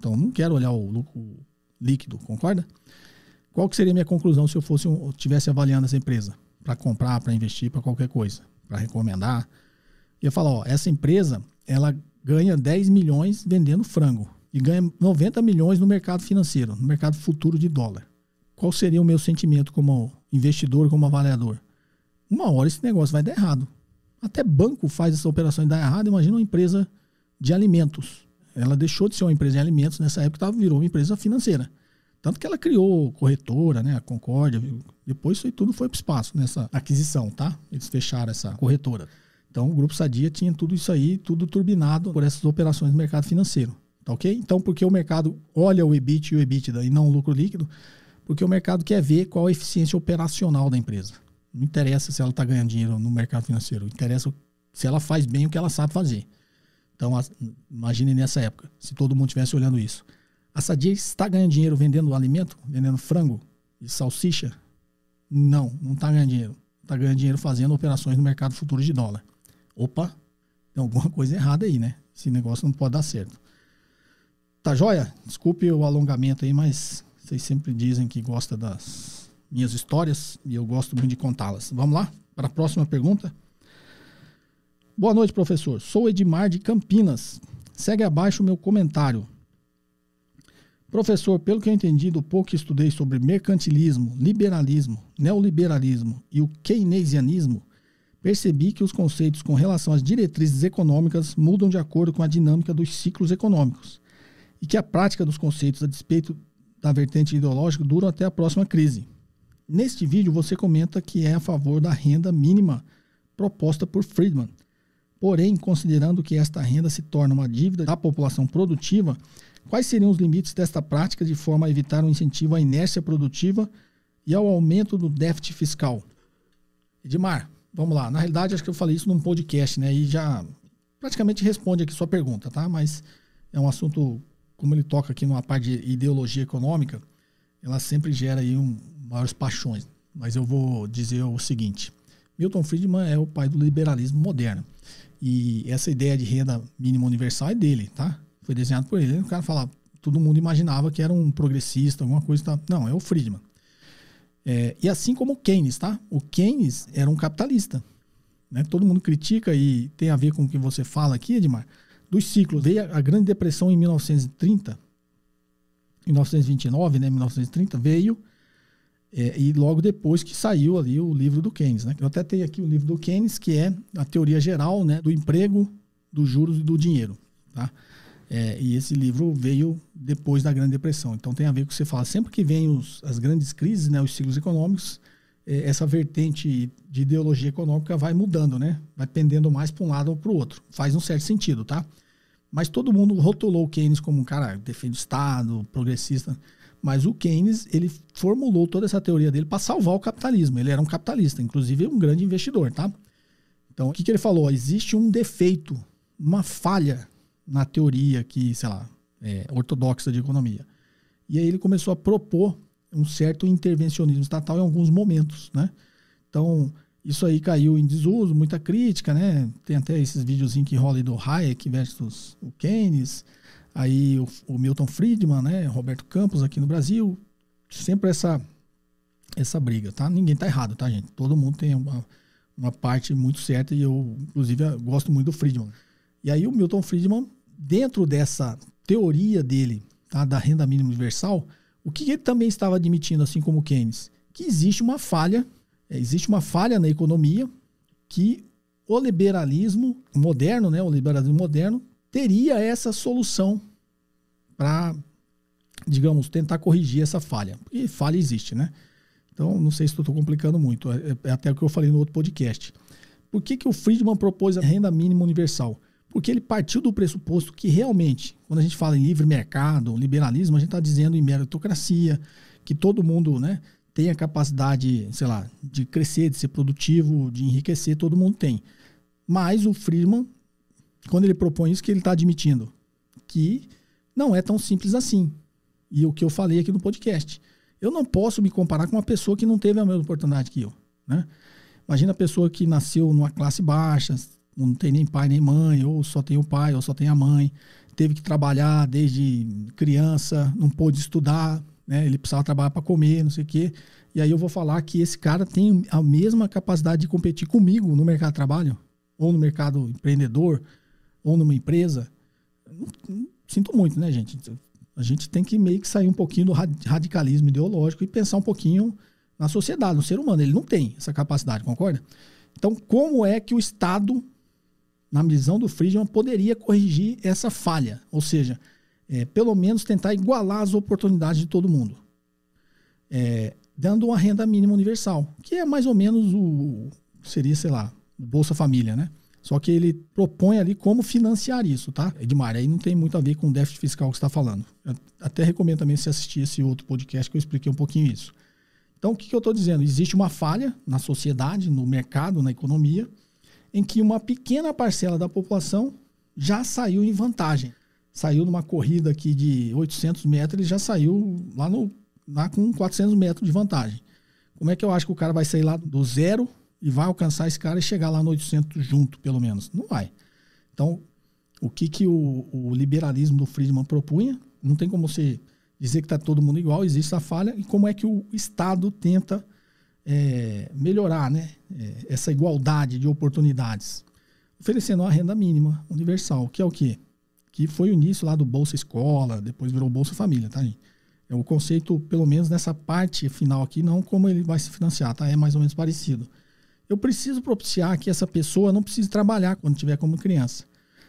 Então, não quero olhar o lucro líquido, concorda? Qual que seria a minha conclusão se eu fosse um, tivesse avaliando essa empresa para comprar, para investir, para qualquer coisa, para recomendar? Eu ia falar, ó, essa empresa, ela ganha 10 milhões vendendo frango e ganha 90 milhões no mercado financeiro, no mercado futuro de dólar. Qual seria o meu sentimento como investidor, como avaliador? Uma hora esse negócio vai dar errado. Até banco faz essa operação e dá errado, imagina uma empresa de alimentos ela deixou de ser uma empresa de alimentos nessa época, virou uma empresa financeira. Tanto que ela criou corretora, né, a Concórdia, depois isso tudo foi para o espaço nessa aquisição, tá? Eles fecharam essa corretora. Então o Grupo Sadia tinha tudo isso aí, tudo turbinado por essas operações do mercado financeiro, tá ok? Então porque o mercado olha o EBIT e o EBITDA e não o lucro líquido, porque o mercado quer ver qual a eficiência operacional da empresa. Não interessa se ela está ganhando dinheiro no mercado financeiro, interessa se ela faz bem o que ela sabe fazer. Então, imagine nessa época, se todo mundo estivesse olhando isso. A Sadia está ganhando dinheiro vendendo alimento, vendendo frango e salsicha? Não, não está ganhando dinheiro. Está ganhando dinheiro fazendo operações no mercado futuro de dólar. Opa, tem alguma coisa errada aí, né? Esse negócio não pode dar certo. Tá joia? Desculpe o alongamento aí, mas vocês sempre dizem que gostam das minhas histórias e eu gosto muito de contá-las. Vamos lá para a próxima pergunta. Boa noite, professor. Sou Edmar de Campinas. Segue abaixo o meu comentário. Professor, pelo que eu entendi do pouco que estudei sobre mercantilismo, liberalismo, neoliberalismo e o keynesianismo, percebi que os conceitos com relação às diretrizes econômicas mudam de acordo com a dinâmica dos ciclos econômicos e que a prática dos conceitos a despeito da vertente ideológica duram até a próxima crise. Neste vídeo você comenta que é a favor da renda mínima proposta por Friedman Porém, considerando que esta renda se torna uma dívida da população produtiva, quais seriam os limites desta prática de forma a evitar um incentivo à inércia produtiva e ao aumento do déficit fiscal? Edmar, vamos lá. Na realidade, acho que eu falei isso num podcast, né? E já praticamente responde aqui sua pergunta, tá? Mas é um assunto, como ele toca aqui numa parte de ideologia econômica, ela sempre gera aí um, maiores paixões. Mas eu vou dizer o seguinte: Milton Friedman é o pai do liberalismo moderno. E essa ideia de renda mínima universal é dele, tá? Foi desenhado por ele. O cara fala, todo mundo imaginava que era um progressista, alguma coisa. Tá? Não, é o Friedman. É, e assim como o Keynes, tá? O Keynes era um capitalista. Né? Todo mundo critica e tem a ver com o que você fala aqui, Edmar. Dos ciclos. Veio a Grande Depressão em 1930, 1929, né? 1930, veio é, e logo depois que saiu ali o livro do Keynes. Né? Eu até tenho aqui o livro do Keynes, que é a teoria geral né, do emprego, dos juros e do dinheiro. Tá? É, e esse livro veio depois da Grande Depressão. Então tem a ver com o que você fala. Sempre que vem os, as grandes crises, né, os ciclos econômicos, é, essa vertente de ideologia econômica vai mudando, né? vai pendendo mais para um lado ou para o outro. Faz um certo sentido, tá? Mas todo mundo rotulou o Keynes como um cara defende o Estado, progressista. Mas o Keynes, ele formulou toda essa teoria dele para salvar o capitalismo. Ele era um capitalista, inclusive um grande investidor, tá? Então, o que, que ele falou? Existe um defeito, uma falha na teoria que, sei lá, é ortodoxa de economia. E aí ele começou a propor um certo intervencionismo estatal em alguns momentos, né? Então, Isso aí caiu em desuso, muita crítica, né? Tem até esses videozinhos que rolam do Hayek versus o Keynes, aí o, o, Milton Friedman, né? Roberto Campos aqui no Brasil. Sempre essa, essa briga, tá? Ninguém tá errado, tá, gente? Todo mundo tem uma, uma parte muito certa e eu, inclusive, gosto muito do Friedman. E aí o Milton Friedman, dentro dessa teoria dele, tá? Da renda mínima universal, o que ele também estava admitindo, assim como Keynes? Que existe uma falha é, existe uma falha na economia que o liberalismo moderno, né, o liberalismo moderno, teria essa solução para, digamos, tentar corrigir essa falha. E falha existe, né? Então, não sei se estou complicando muito, é, é até o que eu falei no outro podcast. Por que, que o Friedman propôs a renda mínima universal? Porque ele partiu do pressuposto que realmente, quando a gente fala em livre mercado, liberalismo, a gente está dizendo em meritocracia, que todo mundo né, tem a capacidade, sei lá, de crescer, de ser produtivo, de enriquecer, todo mundo tem. Mas o Friedman, quando ele propõe isso, que ele está admitindo que não é tão simples assim. E o que eu falei aqui no podcast. Eu não posso me comparar com uma pessoa que não teve a mesma oportunidade que eu. Né? Imagina a pessoa que nasceu numa classe baixa, não tem nem pai nem mãe, ou só tem o pai, ou só tem a mãe, teve que trabalhar desde criança, não pôde estudar, né? Ele precisava trabalhar para comer, não sei o quê. E aí eu vou falar que esse cara tem a mesma capacidade de competir comigo no mercado de trabalho, ou no mercado empreendedor, ou numa empresa. Sinto muito, né, gente? A gente tem que meio que sair um pouquinho do radicalismo ideológico e pensar um pouquinho na sociedade, no ser humano. Ele não tem essa capacidade, concorda? Então, como é que o Estado, na visão do Friedman, poderia corrigir essa falha? Ou seja, é, pelo menos tentar igualar as oportunidades de todo mundo. É, dando uma renda mínima universal, que é mais ou menos o. seria, sei lá, Bolsa Família, né? Só que ele propõe ali como financiar isso, tá? Edmar, aí não tem muito a ver com o déficit fiscal que está falando. Eu até recomendo também você assistir esse outro podcast que eu expliquei um pouquinho isso. Então, o que, que eu estou dizendo? Existe uma falha na sociedade, no mercado, na economia, em que uma pequena parcela da população já saiu em vantagem saiu numa corrida aqui de 800 metros, ele já saiu lá, no, lá com 400 metros de vantagem. Como é que eu acho que o cara vai sair lá do zero e vai alcançar esse cara e chegar lá no 800 junto, pelo menos? Não vai. Então, o que, que o, o liberalismo do Friedman propunha? Não tem como você dizer que está todo mundo igual, existe a falha, e como é que o Estado tenta é, melhorar né, é, essa igualdade de oportunidades? Oferecendo uma renda mínima universal, que é o quê? que foi o início lá do Bolsa Escola, depois virou Bolsa Família, tá? É o conceito, pelo menos nessa parte final aqui, não como ele vai se financiar, tá? É mais ou menos parecido. Eu preciso propiciar que essa pessoa não precise trabalhar quando tiver como criança.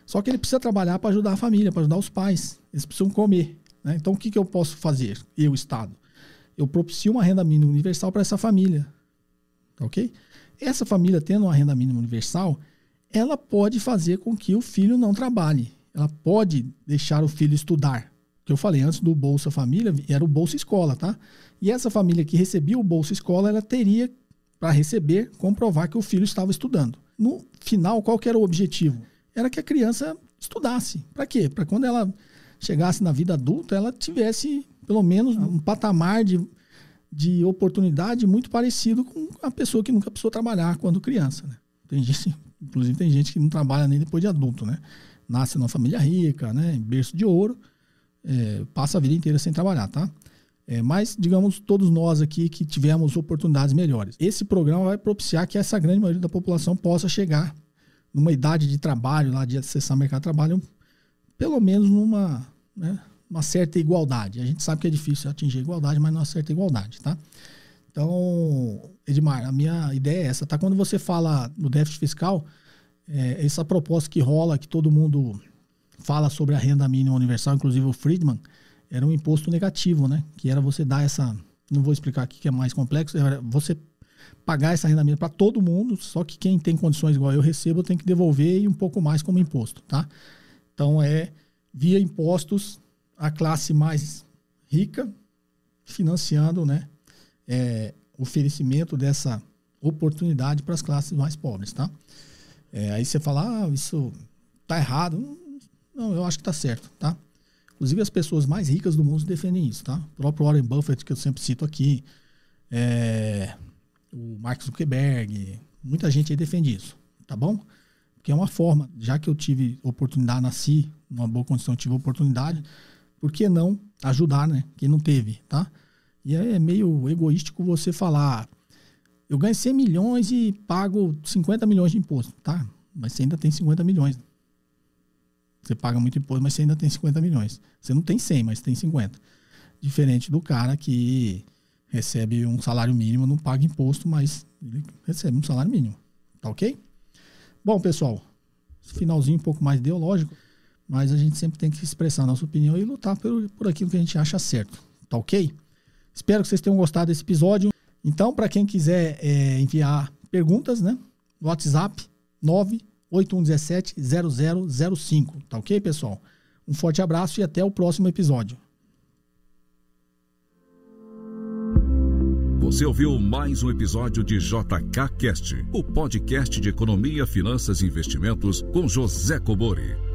Só que ele precisa trabalhar para ajudar a família, para ajudar os pais. Eles precisam comer. Né? Então, o que, que eu posso fazer, eu, Estado? Eu propicio uma renda mínima universal para essa família. Ok? Essa família, tendo uma renda mínima universal, ela pode fazer com que o filho não trabalhe ela pode deixar o filho estudar. Que eu falei antes do Bolsa Família, era o Bolsa Escola, tá? E essa família que recebia o Bolsa Escola, ela teria para receber comprovar que o filho estava estudando. No final, qual era o objetivo? Era que a criança estudasse. Para quê? Para quando ela chegasse na vida adulta, ela tivesse pelo menos um patamar de, de oportunidade muito parecido com a pessoa que nunca precisou trabalhar quando criança. Né? Tem gente, inclusive tem gente que não trabalha nem depois de adulto, né? nasce numa família rica, né, em berço de ouro, é, passa a vida inteira sem trabalhar, tá? É, mas, digamos, todos nós aqui que tivemos oportunidades melhores. Esse programa vai propiciar que essa grande maioria da população possa chegar numa idade de trabalho, lá de acessar o mercado de trabalho, pelo menos numa né, uma certa igualdade. A gente sabe que é difícil atingir igualdade, mas numa certa igualdade, tá? Então, Edmar, a minha ideia é essa, tá? Quando você fala no déficit fiscal, é, essa proposta que rola, que todo mundo fala sobre a renda mínima universal, inclusive o Friedman, era um imposto negativo, né? Que era você dar essa. Não vou explicar aqui que é mais complexo, era você pagar essa renda mínima para todo mundo, só que quem tem condições igual eu recebo tem que devolver e um pouco mais como imposto, tá? Então é via impostos a classe mais rica financiando, né? É, oferecimento dessa oportunidade para as classes mais pobres, tá? É, aí você fala, ah, isso tá errado. Não, eu acho que tá certo, tá? Inclusive as pessoas mais ricas do mundo defendem isso, tá? O próprio Warren Buffett, que eu sempre cito aqui, é, o Mark Zuckerberg, Muita gente aí defende isso, tá bom? Porque é uma forma, já que eu tive oportunidade, nasci numa boa condição, tive oportunidade, por que não ajudar, né? Quem não teve, tá? E é meio egoístico você falar, eu ganho 100 milhões e pago 50 milhões de imposto, tá? Mas você ainda tem 50 milhões. Você paga muito imposto, mas você ainda tem 50 milhões. Você não tem 100, mas tem 50. Diferente do cara que recebe um salário mínimo, não paga imposto, mas ele recebe um salário mínimo. Tá ok? Bom, pessoal, finalzinho um pouco mais ideológico, mas a gente sempre tem que expressar nossa opinião e lutar por, por aquilo que a gente acha certo. Tá ok? Espero que vocês tenham gostado desse episódio. Então, para quem quiser é, enviar perguntas, né? WhatsApp 98117 0005. Tá ok, pessoal? Um forte abraço e até o próximo episódio. Você ouviu mais um episódio de JK Cast, o podcast de economia, finanças e investimentos com José Cobori.